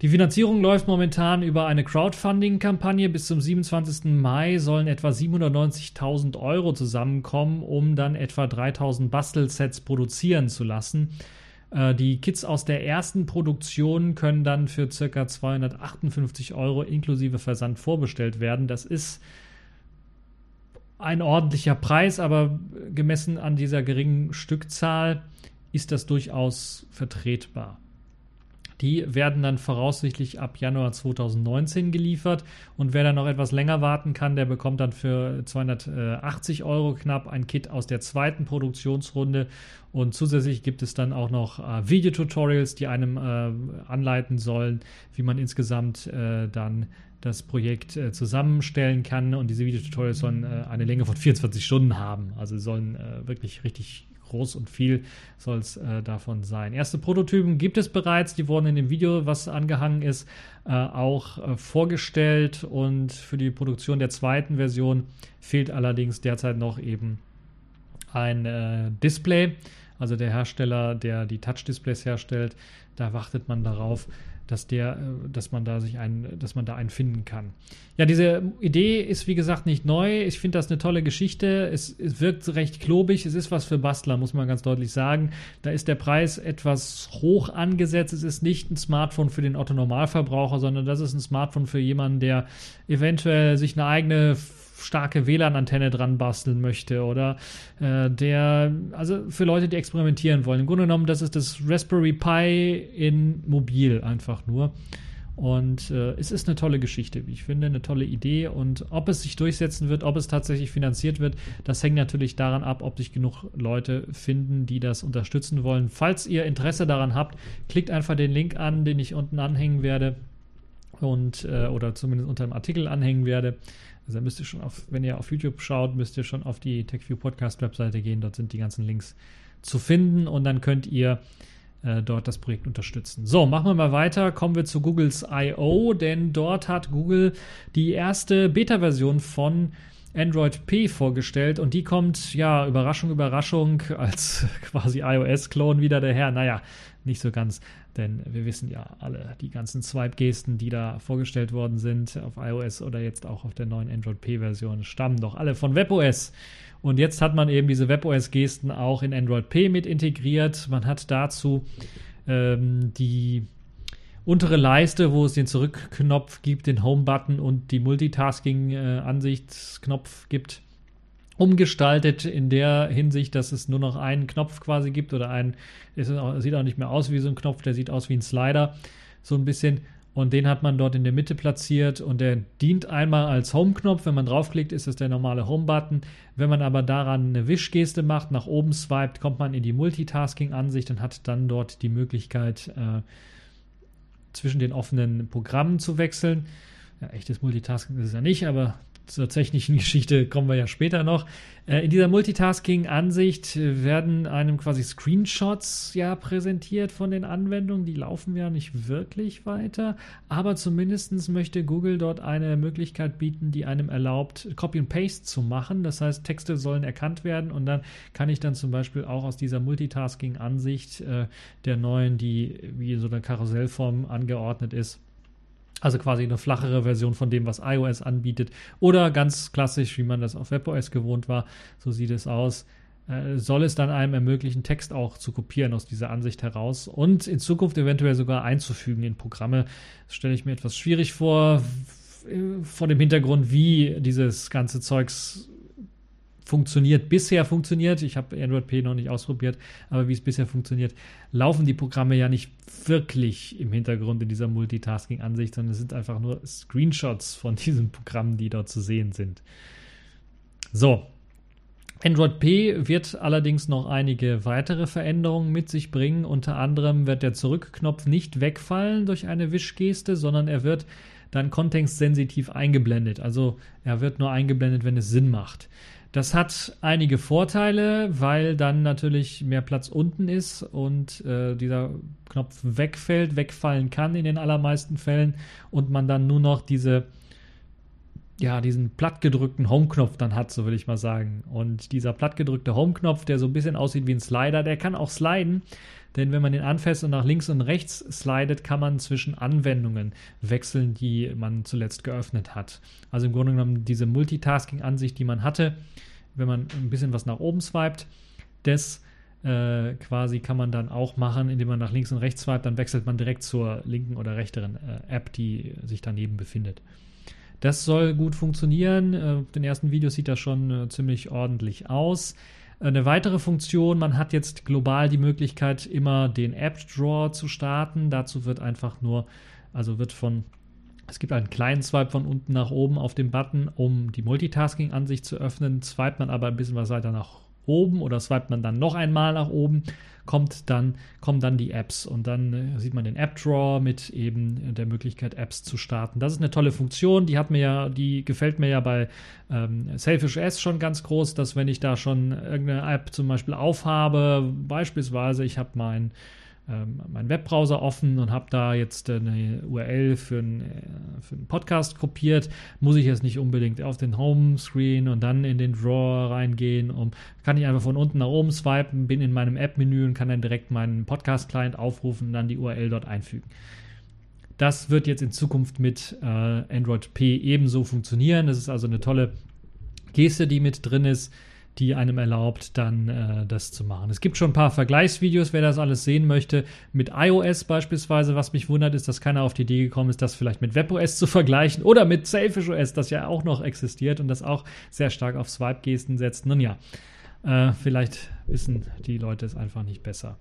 Die Finanzierung läuft momentan über eine Crowdfunding-Kampagne. Bis zum 27. Mai sollen etwa 790.000 Euro zusammenkommen, um dann etwa 3.000 Bastelsets produzieren zu lassen. Äh, die Kits aus der ersten Produktion können dann für ca. 258 Euro inklusive Versand vorbestellt werden. Das ist ein ordentlicher Preis, aber gemessen an dieser geringen Stückzahl ist das durchaus vertretbar. Die werden dann voraussichtlich ab Januar 2019 geliefert. Und wer dann noch etwas länger warten kann, der bekommt dann für 280 Euro knapp ein Kit aus der zweiten Produktionsrunde. Und zusätzlich gibt es dann auch noch äh, Videotutorials, die einem äh, anleiten sollen, wie man insgesamt äh, dann das Projekt äh, zusammenstellen kann. Und diese Videotutorials sollen äh, eine Länge von 24 Stunden haben. Also sollen äh, wirklich richtig groß und viel soll es äh, davon sein. Erste Prototypen gibt es bereits, die wurden in dem Video, was angehangen ist, äh, auch äh, vorgestellt und für die Produktion der zweiten Version fehlt allerdings derzeit noch eben ein äh, Display. Also der Hersteller, der die Touch-Displays herstellt, da wartet man darauf, dass der, äh, dass man da sich ein, dass man da einen finden kann. Ja, diese Idee ist wie gesagt nicht neu. Ich finde das eine tolle Geschichte. Es, es, wirkt recht klobig. Es ist was für Bastler, muss man ganz deutlich sagen. Da ist der Preis etwas hoch angesetzt. Es ist nicht ein Smartphone für den Otto Normalverbraucher, sondern das ist ein Smartphone für jemanden, der eventuell sich eine eigene starke WLAN-Antenne dran basteln möchte oder äh, der, also für Leute, die experimentieren wollen. Im Grunde genommen, das ist das Raspberry Pi in mobil einfach nur. Und äh, es ist eine tolle Geschichte, wie ich finde, eine tolle Idee. Und ob es sich durchsetzen wird, ob es tatsächlich finanziert wird, das hängt natürlich daran ab, ob sich genug Leute finden, die das unterstützen wollen. Falls ihr Interesse daran habt, klickt einfach den Link an, den ich unten anhängen werde und äh, oder zumindest unter dem Artikel anhängen werde. Also müsst ihr schon auf, wenn ihr auf YouTube schaut, müsst ihr schon auf die TechView Podcast Webseite gehen. Dort sind die ganzen Links zu finden und dann könnt ihr äh, dort das Projekt unterstützen. So, machen wir mal weiter. Kommen wir zu Googles I.O., denn dort hat Google die erste Beta-Version von Android P vorgestellt und die kommt, ja, Überraschung, Überraschung, [LAUGHS] als quasi iOS-Clone wieder daher. Naja, nicht so ganz, denn wir wissen ja alle, die ganzen Swipe-Gesten, die da vorgestellt worden sind auf iOS oder jetzt auch auf der neuen Android P-Version, stammen doch alle von WebOS. Und jetzt hat man eben diese WebOS-Gesten auch in Android P mit integriert. Man hat dazu ähm, die untere Leiste, wo es den Zurückknopf gibt, den Home-Button und die Multitasking-Ansichtsknopf gibt, umgestaltet in der Hinsicht, dass es nur noch einen Knopf quasi gibt oder ein, es sieht auch nicht mehr aus wie so ein Knopf, der sieht aus wie ein Slider, so ein bisschen. Und den hat man dort in der Mitte platziert und der dient einmal als Home-Knopf. Wenn man draufklickt, ist das der normale Home-Button. Wenn man aber daran eine Wischgeste macht, nach oben swiped, kommt man in die Multitasking-Ansicht und hat dann dort die Möglichkeit, äh, zwischen den offenen Programmen zu wechseln. Ja, echtes Multitasking ist es ja nicht, aber zur technischen [LAUGHS] Geschichte kommen wir ja später noch. Äh, in dieser Multitasking-Ansicht werden einem quasi Screenshots ja präsentiert von den Anwendungen. Die laufen ja nicht wirklich weiter, aber zumindest möchte Google dort eine Möglichkeit bieten, die einem erlaubt, Copy and Paste zu machen. Das heißt, Texte sollen erkannt werden und dann kann ich dann zum Beispiel auch aus dieser Multitasking-Ansicht äh, der neuen, die wie so eine Karussellform angeordnet ist, also quasi eine flachere Version von dem, was iOS anbietet. Oder ganz klassisch, wie man das auf WebOS gewohnt war, so sieht es aus. Äh, soll es dann einem ermöglichen, Text auch zu kopieren aus dieser Ansicht heraus und in Zukunft eventuell sogar einzufügen in Programme. Das stelle ich mir etwas schwierig vor, vor dem Hintergrund, wie dieses ganze Zeugs funktioniert, bisher funktioniert, ich habe Android P noch nicht ausprobiert, aber wie es bisher funktioniert, laufen die Programme ja nicht wirklich im Hintergrund in dieser Multitasking-Ansicht, sondern es sind einfach nur Screenshots von [LAUGHS] diesen Programmen, die dort zu sehen sind. So. Android P wird allerdings noch einige weitere Veränderungen mit sich bringen. Unter anderem wird der Zurückknopf nicht wegfallen durch eine Wischgeste, sondern er wird dann kontextsensitiv eingeblendet. Also er wird nur eingeblendet, wenn es Sinn macht. Das hat einige Vorteile, weil dann natürlich mehr Platz unten ist und äh, dieser Knopf wegfällt, wegfallen kann in den allermeisten Fällen und man dann nur noch diese ja, diesen plattgedrückten Home-Knopf dann hat, so will ich mal sagen. Und dieser plattgedrückte Home-Knopf, der so ein bisschen aussieht wie ein Slider, der kann auch sliden. Denn wenn man den anfasst und nach links und rechts slidet, kann man zwischen Anwendungen wechseln, die man zuletzt geöffnet hat. Also im Grunde genommen diese Multitasking-Ansicht, die man hatte, wenn man ein bisschen was nach oben swiped, das äh, quasi kann man dann auch machen, indem man nach links und rechts swiped, dann wechselt man direkt zur linken oder rechteren äh, App, die sich daneben befindet. Das soll gut funktionieren. Auf den ersten Videos sieht das schon äh, ziemlich ordentlich aus. Eine weitere Funktion, man hat jetzt global die Möglichkeit, immer den App-Drawer zu starten. Dazu wird einfach nur, also wird von, es gibt einen kleinen Swipe von unten nach oben auf dem Button, um die Multitasking-Ansicht zu öffnen. Swipet man aber ein bisschen was weiter nach oben oder swipet man dann noch einmal nach oben, kommt dann, kommen dann die Apps und dann äh, sieht man den App Drawer mit eben der Möglichkeit, Apps zu starten. Das ist eine tolle Funktion, die hat mir ja, die gefällt mir ja bei ähm, Selfish S schon ganz groß, dass wenn ich da schon irgendeine App zum Beispiel aufhabe, beispielsweise ich habe mein ähm, meinen Webbrowser offen und habe da jetzt eine URL für, ein, äh, für einen Podcast kopiert, muss ich jetzt nicht unbedingt auf den Homescreen und dann in den Drawer reingehen. Um, kann ich einfach von unten nach oben swipen, bin in meinem App-Menü und kann dann direkt meinen Podcast-Client aufrufen und dann die URL dort einfügen. Das wird jetzt in Zukunft mit äh, Android P ebenso funktionieren. Das ist also eine tolle Geste, die mit drin ist. Die einem erlaubt, dann äh, das zu machen. Es gibt schon ein paar Vergleichsvideos, wer das alles sehen möchte, mit iOS beispielsweise. Was mich wundert, ist, dass keiner auf die Idee gekommen ist, das vielleicht mit WebOS zu vergleichen oder mit Selfish OS, das ja auch noch existiert und das auch sehr stark auf Swipe-Gesten setzt. Nun ja, äh, vielleicht wissen die Leute es einfach nicht besser.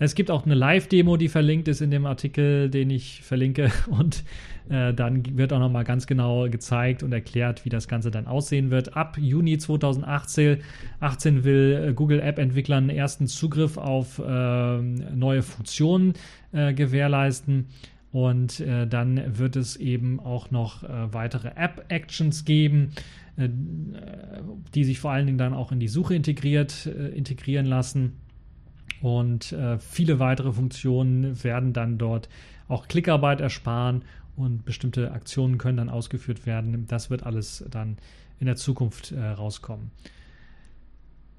Es gibt auch eine Live-Demo, die verlinkt ist in dem Artikel, den ich verlinke. [LAUGHS] Und äh, dann wird auch nochmal ganz genau gezeigt und erklärt, wie das Ganze dann aussehen wird. Ab Juni 2018 18 will äh, Google App-Entwicklern ersten Zugriff auf äh, neue Funktionen äh, gewährleisten. Und äh, dann wird es eben auch noch äh, weitere App-Actions geben, äh, die sich vor allen Dingen dann auch in die Suche integriert, äh, integrieren lassen. Und äh, viele weitere Funktionen werden dann dort auch Klickarbeit ersparen und bestimmte Aktionen können dann ausgeführt werden. Das wird alles dann in der Zukunft äh, rauskommen.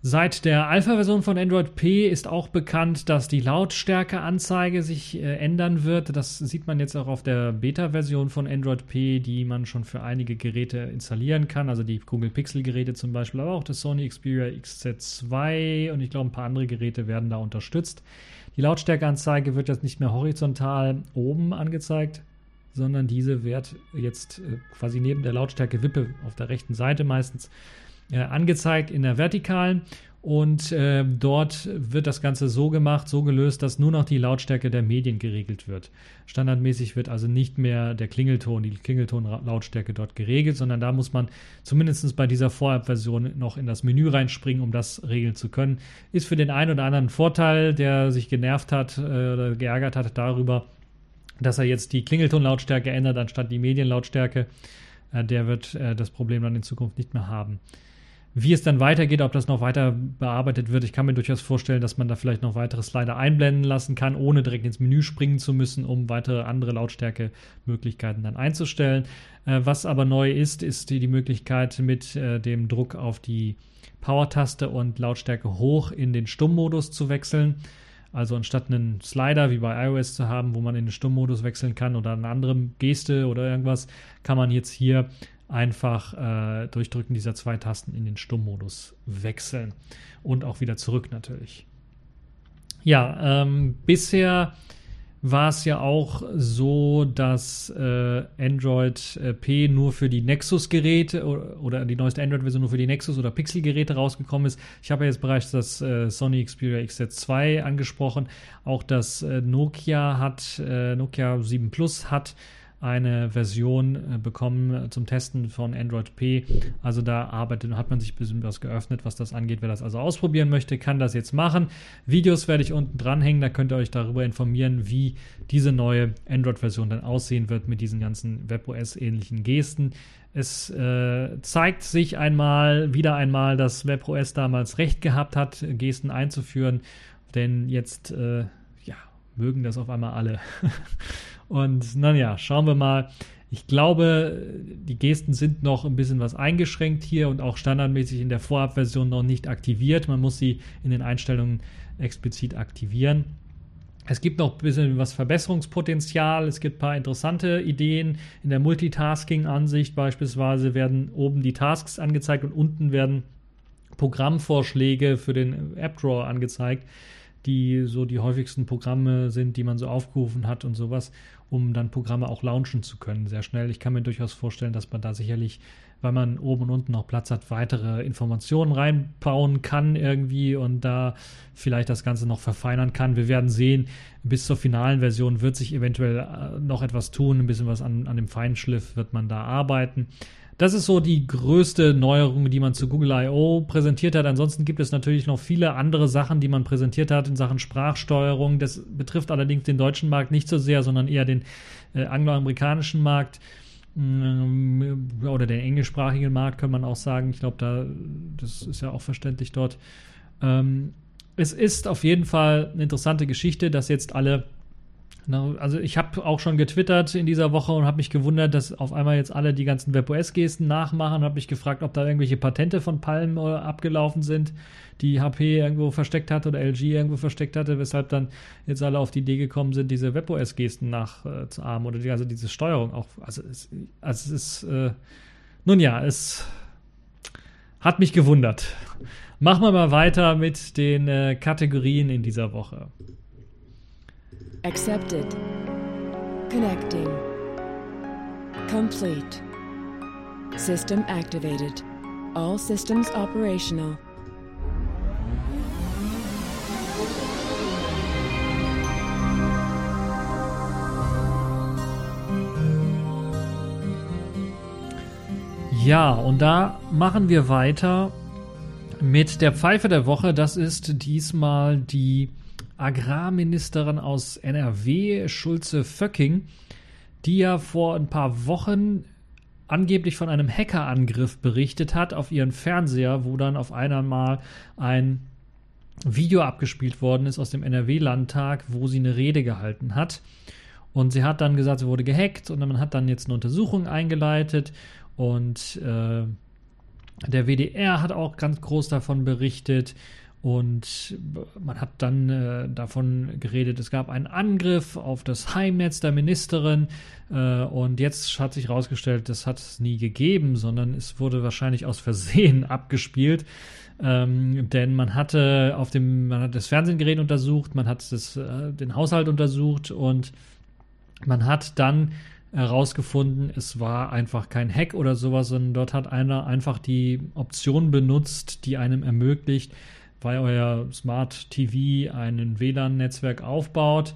Seit der Alpha-Version von Android P ist auch bekannt, dass die Lautstärkeanzeige sich äh, ändern wird. Das sieht man jetzt auch auf der Beta-Version von Android P, die man schon für einige Geräte installieren kann. Also die Google Pixel-Geräte zum Beispiel, aber auch das Sony Xperia XZ2 und ich glaube ein paar andere Geräte werden da unterstützt. Die Lautstärkeanzeige wird jetzt nicht mehr horizontal oben angezeigt, sondern diese wird jetzt äh, quasi neben der Lautstärke-Wippe auf der rechten Seite meistens äh, angezeigt in der vertikalen und äh, dort wird das Ganze so gemacht, so gelöst, dass nur noch die Lautstärke der Medien geregelt wird. Standardmäßig wird also nicht mehr der Klingelton, die Klingeltonlautstärke dort geregelt, sondern da muss man zumindest bei dieser Vorab-Version noch in das Menü reinspringen, um das regeln zu können. Ist für den einen oder anderen Vorteil, der sich genervt hat äh, oder geärgert hat darüber, dass er jetzt die Klingeltonlautstärke ändert anstatt die Medienlautstärke. Äh, der wird äh, das Problem dann in Zukunft nicht mehr haben. Wie es dann weitergeht, ob das noch weiter bearbeitet wird, ich kann mir durchaus vorstellen, dass man da vielleicht noch weitere Slider einblenden lassen kann, ohne direkt ins Menü springen zu müssen, um weitere andere Lautstärke-Möglichkeiten dann einzustellen. Äh, was aber neu ist, ist die, die Möglichkeit mit äh, dem Druck auf die Power-Taste und Lautstärke hoch in den Stummmodus zu wechseln. Also anstatt einen Slider wie bei iOS zu haben, wo man in den Stummmodus wechseln kann oder eine andere Geste oder irgendwas, kann man jetzt hier einfach äh, durch Drücken dieser zwei Tasten in den Stummmodus wechseln. Und auch wieder zurück natürlich. Ja, ähm, bisher war es ja auch so, dass äh, Android äh, P nur für die Nexus-Geräte oder, oder, die neueste Android-Version nur für die Nexus- oder Pixel-Geräte rausgekommen ist. Ich habe ja jetzt bereits das äh, Sony Xperia XZ2 angesprochen. Auch das äh, Nokia hat, äh, Nokia 7 Plus hat eine Version äh, bekommen äh, zum Testen von Android P. Also da arbeitet, hat man sich ein bisschen was geöffnet, was das angeht. Wer das also ausprobieren möchte, kann das jetzt machen. Videos werde ich unten dranhängen, da könnt ihr euch darüber informieren, wie diese neue Android-Version dann aussehen wird mit diesen ganzen WebOS-ähnlichen Gesten. Es äh, zeigt sich einmal, wieder einmal, dass WebOS damals recht gehabt hat, Gesten einzuführen, denn jetzt äh, mögen das auf einmal alle. [LAUGHS] Und naja, schauen wir mal. Ich glaube, die Gesten sind noch ein bisschen was eingeschränkt hier und auch standardmäßig in der Vorabversion noch nicht aktiviert. Man muss sie in den Einstellungen explizit aktivieren. Es gibt noch ein bisschen was Verbesserungspotenzial. Es gibt ein paar interessante Ideen. In der Multitasking-Ansicht beispielsweise werden oben die Tasks angezeigt und unten werden Programmvorschläge für den App Drawer angezeigt die so die häufigsten Programme sind, die man so aufgerufen hat und sowas, um dann Programme auch launchen zu können, sehr schnell. Ich kann mir durchaus vorstellen, dass man da sicherlich, weil man oben und unten noch Platz hat, weitere Informationen reinbauen kann irgendwie und da vielleicht das Ganze noch verfeinern kann. Wir werden sehen, bis zur finalen Version wird sich eventuell äh, noch etwas tun, ein bisschen was an, an dem Feinschliff wird man da arbeiten. Das ist so die größte Neuerung, die man zu Google I.O. präsentiert hat. Ansonsten gibt es natürlich noch viele andere Sachen, die man präsentiert hat in Sachen Sprachsteuerung. Das betrifft allerdings den deutschen Markt nicht so sehr, sondern eher den äh, angloamerikanischen Markt ähm, oder den englischsprachigen Markt, kann man auch sagen. Ich glaube, da das ist ja auch verständlich dort. Ähm, es ist auf jeden Fall eine interessante Geschichte, dass jetzt alle also ich habe auch schon getwittert in dieser Woche und habe mich gewundert, dass auf einmal jetzt alle die ganzen WebOS-Gesten nachmachen. Habe mich gefragt, ob da irgendwelche Patente von Palm äh, abgelaufen sind, die HP irgendwo versteckt hatte oder LG irgendwo versteckt hatte, weshalb dann jetzt alle auf die Idee gekommen sind, diese WebOS-Gesten nachzuahmen oder die, also diese Steuerung auch. Also es, also es ist, äh, nun ja, es hat mich gewundert. Machen wir mal weiter mit den äh, Kategorien in dieser Woche. Accepted. Connecting. Complete. System activated. All systems operational. Ja, und da machen wir weiter mit der Pfeife der Woche. Das ist diesmal die Agrarministerin aus NRW, Schulze Vöcking, die ja vor ein paar Wochen angeblich von einem Hackerangriff berichtet hat auf ihren Fernseher, wo dann auf einmal ein Video abgespielt worden ist aus dem NRW-Landtag, wo sie eine Rede gehalten hat. Und sie hat dann gesagt, sie wurde gehackt und man hat dann jetzt eine Untersuchung eingeleitet und äh, der WDR hat auch ganz groß davon berichtet. Und man hat dann äh, davon geredet, es gab einen Angriff auf das Heimnetz der Ministerin. Äh, und jetzt hat sich herausgestellt, das hat es nie gegeben, sondern es wurde wahrscheinlich aus Versehen [LAUGHS] abgespielt. Ähm, denn man hatte auf dem, man hat das Fernsehgerät untersucht, man hat das, äh, den Haushalt untersucht und man hat dann herausgefunden, es war einfach kein Hack oder sowas, sondern dort hat einer einfach die Option benutzt, die einem ermöglicht, weil euer Smart TV ein WLAN-Netzwerk aufbaut,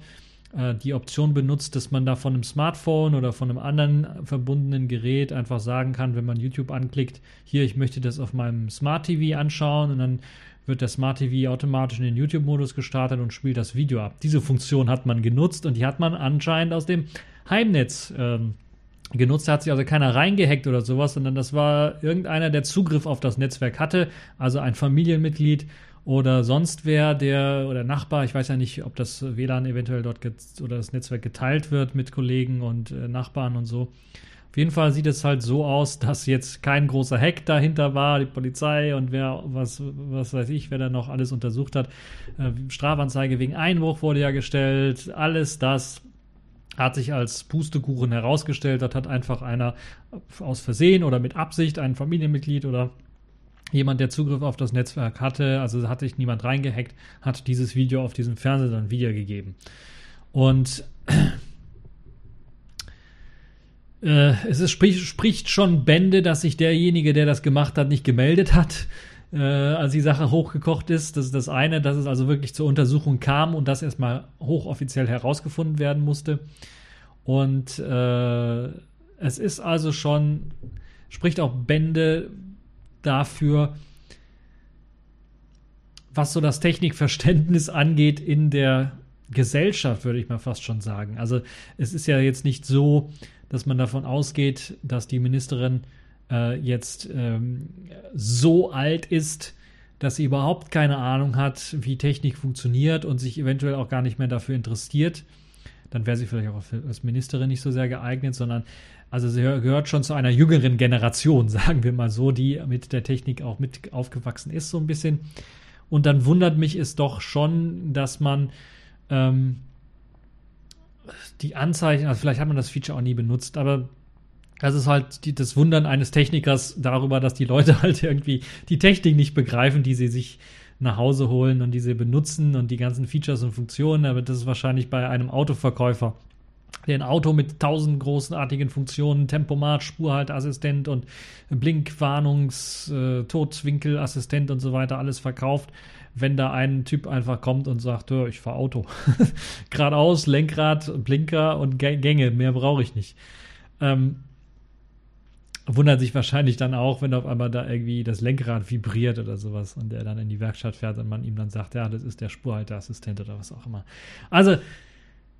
äh, die Option benutzt, dass man da von einem Smartphone oder von einem anderen verbundenen Gerät einfach sagen kann, wenn man YouTube anklickt, hier, ich möchte das auf meinem Smart TV anschauen und dann wird der Smart TV automatisch in den YouTube-Modus gestartet und spielt das Video ab. Diese Funktion hat man genutzt und die hat man anscheinend aus dem Heimnetz ähm, genutzt. Da hat sich also keiner reingehackt oder sowas, sondern das war irgendeiner, der Zugriff auf das Netzwerk hatte, also ein Familienmitglied oder sonst wer, der oder Nachbar, ich weiß ja nicht, ob das WLAN eventuell dort oder das Netzwerk geteilt wird mit Kollegen und äh, Nachbarn und so. Auf jeden Fall sieht es halt so aus, [LAUGHS] dass jetzt kein großer Hack dahinter war, die Polizei und wer, was, was weiß ich, wer da noch alles untersucht hat. Äh, Strafanzeige wegen Einbruch wurde ja gestellt. Alles das hat sich als Pustekuchen herausgestellt. Das hat einfach einer aus Versehen oder mit Absicht, ein Familienmitglied oder jemand, der Zugriff auf das Netzwerk hatte, also hat sich niemand reingehackt, hat dieses Video auf diesem Fernseher dann wiedergegeben. Und äh, es ist, spricht, spricht schon Bände, dass sich derjenige, der das gemacht hat, nicht gemeldet hat äh, als die Sache hochgekocht ist. Das ist das eine, dass es also wirklich zur Untersuchung kam und das erstmal hochoffiziell herausgefunden werden musste. Und äh, es ist also schon, spricht auch Bände dafür, was so das Technikverständnis angeht in der Gesellschaft, würde ich mal fast schon sagen. Also es ist ja jetzt nicht so, dass man davon ausgeht, dass die Ministerin äh, jetzt ähm, so alt ist, dass sie überhaupt keine Ahnung hat, wie Technik funktioniert und sich eventuell auch gar nicht mehr dafür interessiert, dann wäre sie vielleicht auch als Ministerin nicht so sehr geeignet, sondern also sie gehört schon zu einer jüngeren Generation, [LAUGHS] sagen wir mal so, die mit der Technik auch mit aufgewachsen ist, so ein bisschen. Und dann wundert mich es doch schon, dass man ähm, die Anzeichen, also vielleicht hat man das Feature auch nie benutzt, aber das ist halt die, das Wundern eines Technikers darüber, dass die Leute [LAUGHS] halt irgendwie die Technik nicht begreifen, die sie sich nach Hause holen und die sie benutzen und die ganzen Features und Funktionen. Aber das ist wahrscheinlich bei einem Autoverkäufer, ein Auto mit tausend großartigen Funktionen, Tempomat, Spurhaltassistent und Blinkwarnungs-, äh, Totwinkelassistent und so weiter alles verkauft. Wenn da ein Typ einfach kommt und sagt, ich fahre Auto. [LAUGHS] Geradeaus, Lenkrad, Blinker und Gänge, mehr brauche ich nicht. Ähm, wundert sich wahrscheinlich dann auch, wenn auf einmal da irgendwie das Lenkrad vibriert oder sowas und er dann in die Werkstatt fährt und man ihm dann sagt, ja, das ist der Spurhalteassistent oder was auch immer. Also,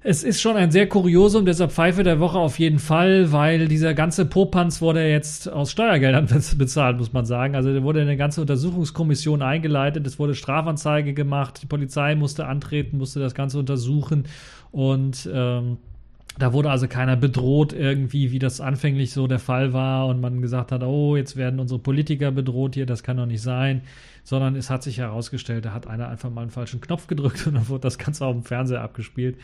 es ist schon ein sehr Kuriosum, deshalb Pfeife der Woche auf jeden Fall, weil dieser ganze Popanz wurde jetzt aus Steuergeldern [LAUGHS] bezahlt, muss man sagen. Also da wurde eine ganze Untersuchungskommission eingeleitet, es wurde Strafanzeige gemacht, die Polizei musste antreten, musste das Ganze untersuchen und ähm, da wurde also keiner bedroht irgendwie, wie das anfänglich so der Fall war und man gesagt hat, oh, jetzt werden unsere Politiker bedroht hier, das kann doch nicht sein, sondern es hat sich herausgestellt, da hat einer einfach mal einen falschen Knopf gedrückt und dann wurde das Ganze auf dem Fernseher abgespielt.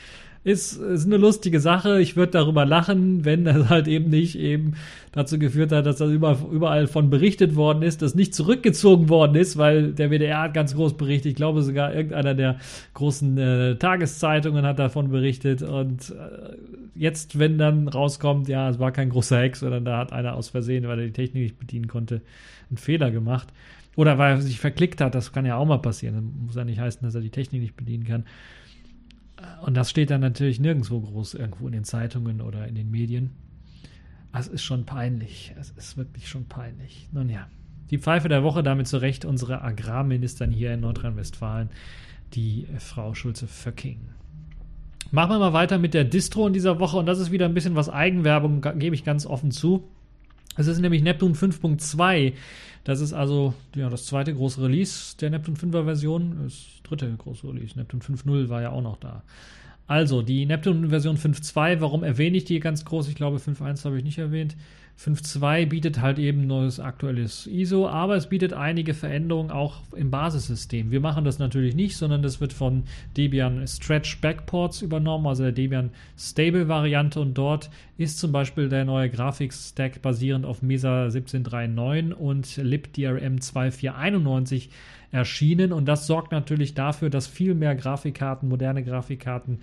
ist, ist eine lustige Sache. Ich würde darüber lachen, wenn das halt eben nicht eben dazu geführt hat, dass das überall von berichtet worden ist, dass nicht zurückgezogen worden ist, weil der WDR hat ganz groß berichtet. Ich glaube sogar irgendeiner der großen äh, Tageszeitungen hat davon berichtet. Und äh, jetzt, wenn dann rauskommt, ja, es war kein großer Hack, sondern da hat einer aus Versehen, weil er die Technik nicht bedienen konnte, einen Fehler gemacht. Oder weil er sich verklickt hat, das kann ja auch mal passieren. Das muss ja nicht heißen, dass er die Technik nicht bedienen kann. Und das steht dann natürlich nirgendwo groß irgendwo in den Zeitungen oder in den Medien. Es ist schon peinlich. Es ist wirklich schon peinlich. Nun ja, die Pfeife der Woche damit zurecht unsere Agrarministerin hier in Nordrhein-Westfalen, die Frau Schulze-Vöcking. Machen wir mal weiter mit der Distro in dieser Woche und das ist wieder ein bisschen was Eigenwerbung, gebe ich ganz offen zu. Es ist nämlich Neptun 5.2. Das ist also ja, das zweite große Release der Neptun 5er Version. Das dritte große Release. Neptun 5.0 war ja auch noch da. Also, die Neptun Version 5.2, warum erwähne ich die ganz groß? Ich glaube, 5.1 habe ich nicht erwähnt. 5.2 bietet halt eben neues aktuelles ISO, aber es bietet einige Veränderungen auch im Basissystem. Wir machen das natürlich nicht, sondern das wird von Debian Stretch Backports übernommen, also der Debian Stable Variante und dort ist zum Beispiel der neue Grafikstack basierend auf Mesa 1739 und libdrm 2491 erschienen und das sorgt natürlich dafür, dass viel mehr Grafikkarten, moderne Grafikkarten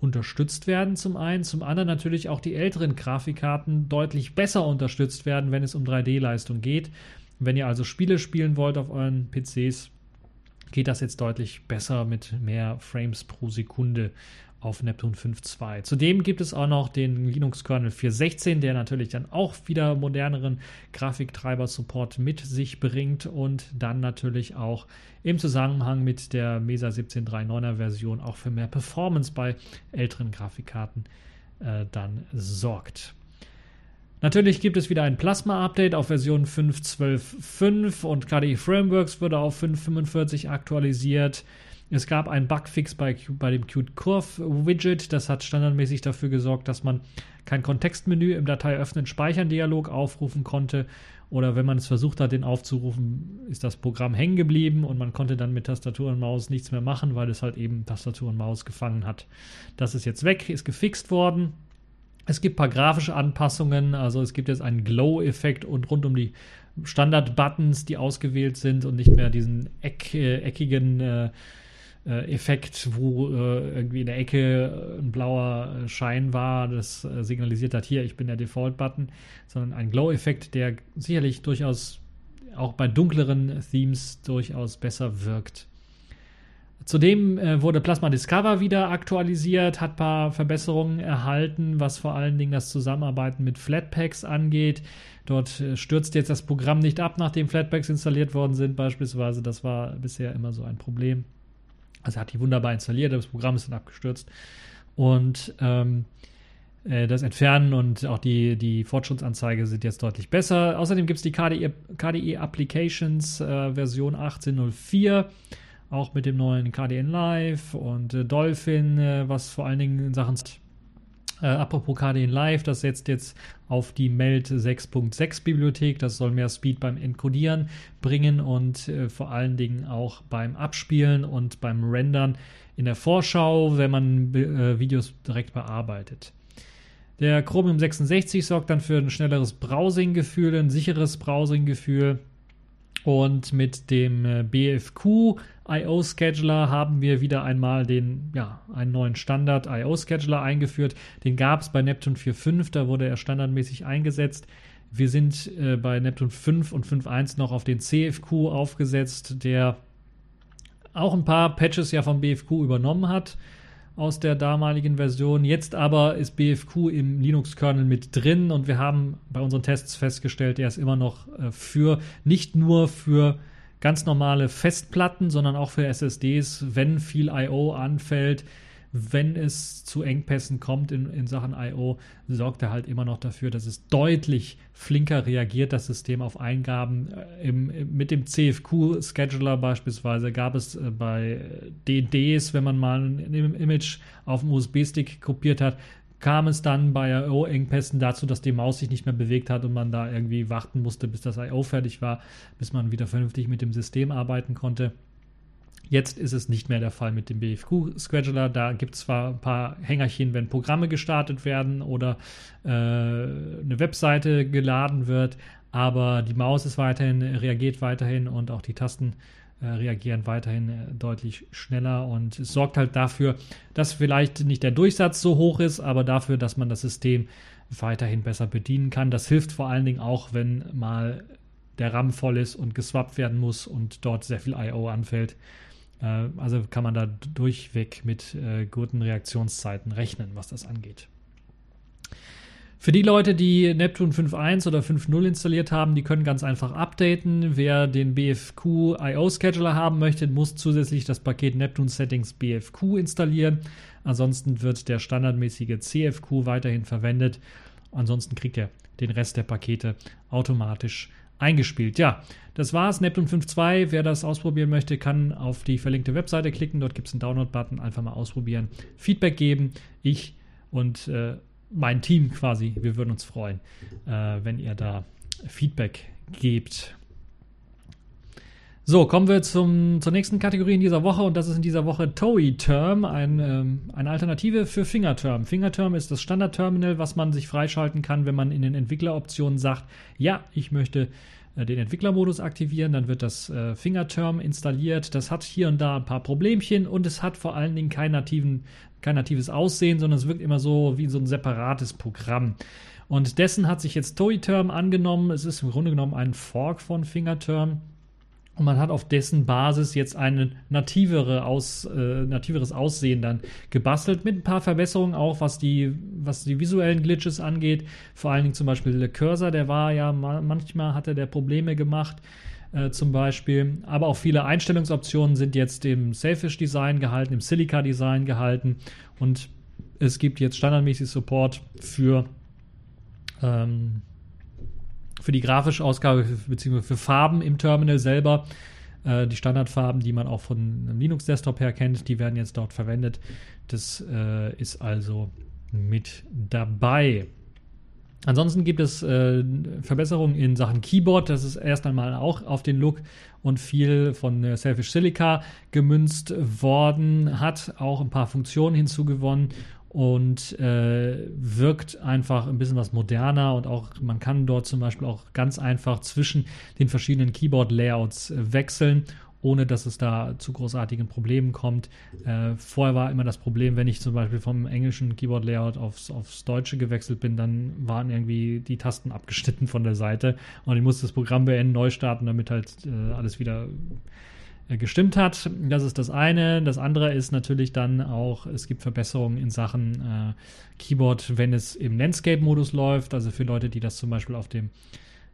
unterstützt werden zum einen, zum anderen natürlich auch die älteren Grafikkarten deutlich besser unterstützt werden, wenn es um 3D-Leistung geht. Wenn ihr also Spiele spielen wollt auf euren PCs, geht das jetzt deutlich besser mit mehr Frames pro Sekunde auf Neptun 5.2. Zudem gibt es auch noch den Linux-Kernel 4.16, der natürlich dann auch wieder moderneren Grafiktreiber-Support mit sich bringt und dann natürlich auch im Zusammenhang mit der Mesa 17.3.9er Version auch für mehr Performance bei älteren Grafikkarten äh, dann sorgt. Natürlich gibt es wieder ein Plasma-Update auf Version 5.12.5 und KDE Frameworks wurde auf 5.45 aktualisiert. Es gab einen Bugfix bei, bei dem Qt Curve Widget. Das hat standardmäßig dafür gesorgt, dass man kein Kontextmenü im Datei öffnen, speichern Dialog aufrufen konnte. Oder wenn man es versucht hat, den aufzurufen, ist das Programm hängen geblieben und man konnte dann mit Tastatur und Maus nichts mehr machen, weil es halt eben Tastatur und Maus gefangen hat. Das ist jetzt weg, ist gefixt worden. Es gibt ein paar grafische Anpassungen, also es gibt jetzt einen Glow-Effekt und rund um die Standard-Buttons, die ausgewählt sind und nicht mehr diesen eck, äh, eckigen äh, äh, Effekt, wo äh, irgendwie in der Ecke ein blauer äh, Schein war, das äh, signalisiert hat, hier, ich bin der Default-Button, sondern ein Glow-Effekt, der sicherlich durchaus auch bei dunkleren Themes durchaus besser wirkt. Zudem äh, wurde Plasma Discover wieder aktualisiert, hat ein paar Verbesserungen erhalten, was vor allen Dingen das Zusammenarbeiten mit Flatpaks angeht. Dort äh, stürzt jetzt das Programm nicht ab, nachdem Flatpaks installiert worden sind, beispielsweise. Das war bisher immer so ein Problem. Also hat die wunderbar installiert, das Programm ist dann abgestürzt. Und ähm, äh, das Entfernen und auch die, die Fortschrittsanzeige sind jetzt deutlich besser. Außerdem gibt es die KDE, KDE Applications äh, Version 18.04, auch mit dem neuen KDN Live und äh, Dolphin, äh, was vor allen Dingen in Sachen äh, apropos KDN Live, das setzt jetzt auf die Meld 6.6 Bibliothek. Das soll mehr Speed beim Encodieren bringen und äh, vor allen Dingen auch beim Abspielen und beim Rendern in der Vorschau, wenn man äh, Videos direkt bearbeitet. Der Chromium 66 sorgt dann für ein schnelleres Browsing-Gefühl, ein sicheres Browsing-Gefühl. Und mit dem äh, BFQ IO Scheduler haben wir wieder einmal den, ja, einen neuen Standard IO Scheduler eingeführt. Den gab es bei Neptune 4.5, da wurde er standardmäßig eingesetzt. Wir sind äh, bei Neptune 5 und 5.1 noch auf den CFQ aufgesetzt, der auch ein paar Patches ja vom BFQ übernommen hat aus der damaligen Version. Jetzt aber ist BFQ im Linux-Kernel mit drin und wir haben bei unseren Tests festgestellt, er ist immer noch äh, für, nicht nur für ganz normale Festplatten, sondern auch für SSDs, wenn viel I.O. anfällt, wenn es zu Engpässen kommt in, in Sachen I.O., sorgt er halt immer noch dafür, dass es deutlich flinker reagiert, das System auf Eingaben. Äh, Im, mit dem CFQ-Scheduler beispielsweise gab es äh, bei DDs, wenn man mal ein Image auf dem USB-Stick kopiert hat, kam es dann bei I.O.-Engpässen dazu, dass die Maus sich nicht mehr bewegt hat und man da irgendwie warten musste, bis das I.O. fertig war, bis man wieder vernünftig mit dem System arbeiten konnte. Jetzt ist es nicht mehr der Fall mit dem BFQ-Scheduler. Da gibt es zwar ein paar Hängerchen, wenn Programme gestartet werden oder äh, eine Webseite geladen wird, aber die Maus ist weiterhin, reagiert weiterhin und auch die Tasten äh, reagieren weiterhin äh, deutlich schneller und es sorgt halt dafür, dass vielleicht nicht der Durchsatz so hoch ist, aber dafür, dass man das System weiterhin besser bedienen kann. Das hilft vor allen Dingen auch, wenn mal der RAM voll ist und geswappt werden muss und dort sehr viel I.O. anfällt. Äh, also kann man da durchweg mit äh, guten Reaktionszeiten rechnen, was das angeht. Für die Leute, die Neptune 5.1 oder 5.0 installiert haben, die können ganz einfach updaten. Wer den BFQ IO Scheduler haben möchte, muss zusätzlich das Paket Neptune Settings BFQ installieren. Ansonsten wird der standardmäßige CFQ weiterhin verwendet. Ansonsten kriegt er den Rest der Pakete automatisch eingespielt. Ja, das war's. Neptune 5.2. Wer das ausprobieren möchte, kann auf die verlinkte Webseite klicken. Dort gibt es einen Download-Button. Einfach mal ausprobieren. Feedback geben. Ich und äh, mein Team quasi, wir würden uns freuen, äh, wenn ihr da Feedback gebt. So, kommen wir zum, zur nächsten Kategorie in dieser Woche und das ist in dieser Woche TOEI Term, ein, ähm, eine Alternative für Fingerterm. Fingerterm ist das Standardterminal, was man sich freischalten kann, wenn man in den Entwickleroptionen sagt, ja, ich möchte äh, den Entwicklermodus aktivieren, dann wird das äh, Fingerterm installiert. Das hat hier und da ein paar Problemchen und es hat vor allen Dingen keinen nativen, kein natives Aussehen, sondern es wirkt immer so wie so ein separates Programm. Und dessen hat sich jetzt TOEI-Term angenommen. Es ist im Grunde genommen ein Fork von Fingerterm und man hat auf dessen Basis jetzt ein nativere Aus, äh, nativeres Aussehen dann gebastelt, mit ein paar Verbesserungen auch, was die, was die visuellen Glitches angeht. Vor allen Dingen zum Beispiel der Cursor, der war ja manchmal hatte der Probleme gemacht. Äh, zum Beispiel. Aber auch viele Einstellungsoptionen sind jetzt im Selfish Design gehalten, im Silica Design gehalten und es gibt jetzt standardmäßig Support für ähm, für die grafische Ausgabe bzw. für Farben im Terminal selber. Äh, die Standardfarben, die man auch von einem Linux-Desktop her kennt, die werden jetzt dort verwendet. Das äh, ist also mit dabei. Ansonsten gibt es äh, Verbesserungen in Sachen Keyboard. Das ist erst einmal auch auf den Look und viel von äh, Selfish Silica gemünzt worden, hat auch ein paar Funktionen hinzugewonnen und äh, wirkt einfach ein bisschen was moderner und auch man kann dort zum Beispiel auch ganz einfach zwischen den verschiedenen Keyboard-Layouts äh, wechseln ohne dass es da zu großartigen Problemen kommt. Äh, vorher war immer das Problem, wenn ich zum Beispiel vom englischen Keyboard-Layout aufs, aufs Deutsche gewechselt bin, dann waren irgendwie die Tasten abgeschnitten von der Seite und ich musste das Programm beenden, neu starten, damit halt äh, alles wieder gestimmt hat. Das ist das eine. Das andere ist natürlich dann auch, es gibt Verbesserungen in Sachen äh, Keyboard, wenn es im Landscape-Modus läuft. Also für Leute, die das zum Beispiel auf dem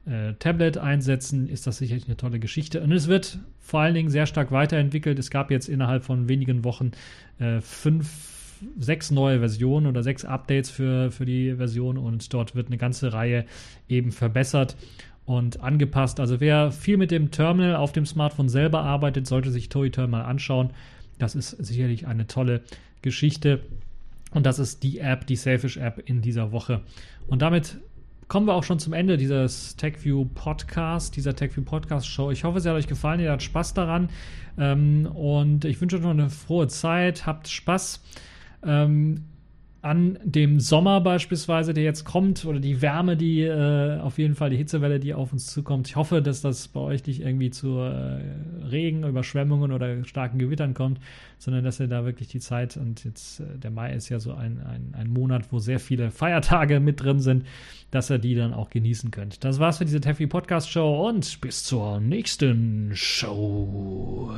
äh, Tablet einsetzen, ist das sicherlich eine tolle Geschichte. Und es wird vor allen Dingen sehr stark weiterentwickelt. Es gab jetzt innerhalb von wenigen Wochen äh, fünf, sechs neue Versionen oder sechs Updates für, für die Version und dort wird eine ganze Reihe eben verbessert und angepasst. Also wer viel mit dem Terminal auf dem Smartphone selber arbeitet, sollte sich ToyTerm mal anschauen. Das ist sicherlich eine tolle Geschichte. Und das ist die App, die Selfish App in dieser Woche. Und damit kommen wir auch schon zum Ende dieses TechView Podcast, dieser TechView Podcast Show. Ich hoffe, es hat euch gefallen, ihr habt Spaß daran. Ähm, und ich wünsche euch noch eine frohe Zeit. Habt Spaß. Ähm, an dem Sommer beispielsweise, der jetzt kommt, oder die Wärme, die äh, auf jeden Fall die Hitzewelle, die auf uns zukommt. Ich hoffe, dass das bei euch nicht irgendwie zu äh, Regen, Überschwemmungen oder starken Gewittern kommt, sondern dass ihr da wirklich die Zeit und jetzt äh, der Mai ist ja so ein, ein, ein Monat, wo sehr viele Feiertage mit drin sind, dass ihr die dann auch genießen könnt. Das war's für diese Teffi Podcast Show und bis zur nächsten Show.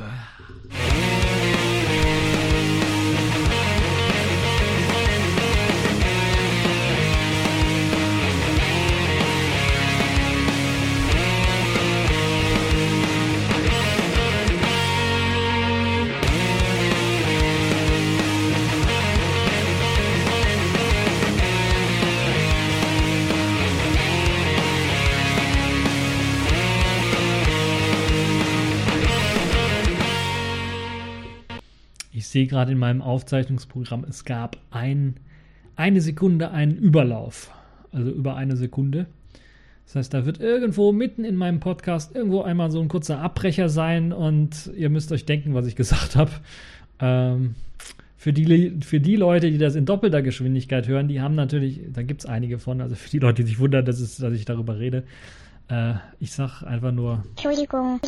Sehe gerade in meinem Aufzeichnungsprogramm, es gab ein, eine Sekunde einen Überlauf. Also über eine Sekunde. Das heißt, da wird irgendwo mitten in meinem Podcast irgendwo einmal so ein kurzer Abbrecher sein und ihr müsst euch denken, was ich [LAUGHS] gesagt habe. Ähm, für die, für die Leute, die das in doppelter Geschwindigkeit hören, die haben natürlich, da gibt es einige von, also für die Leute, die sich wundern, dass, es, dass ich darüber rede, äh, ich sag einfach nur. Entschuldigung.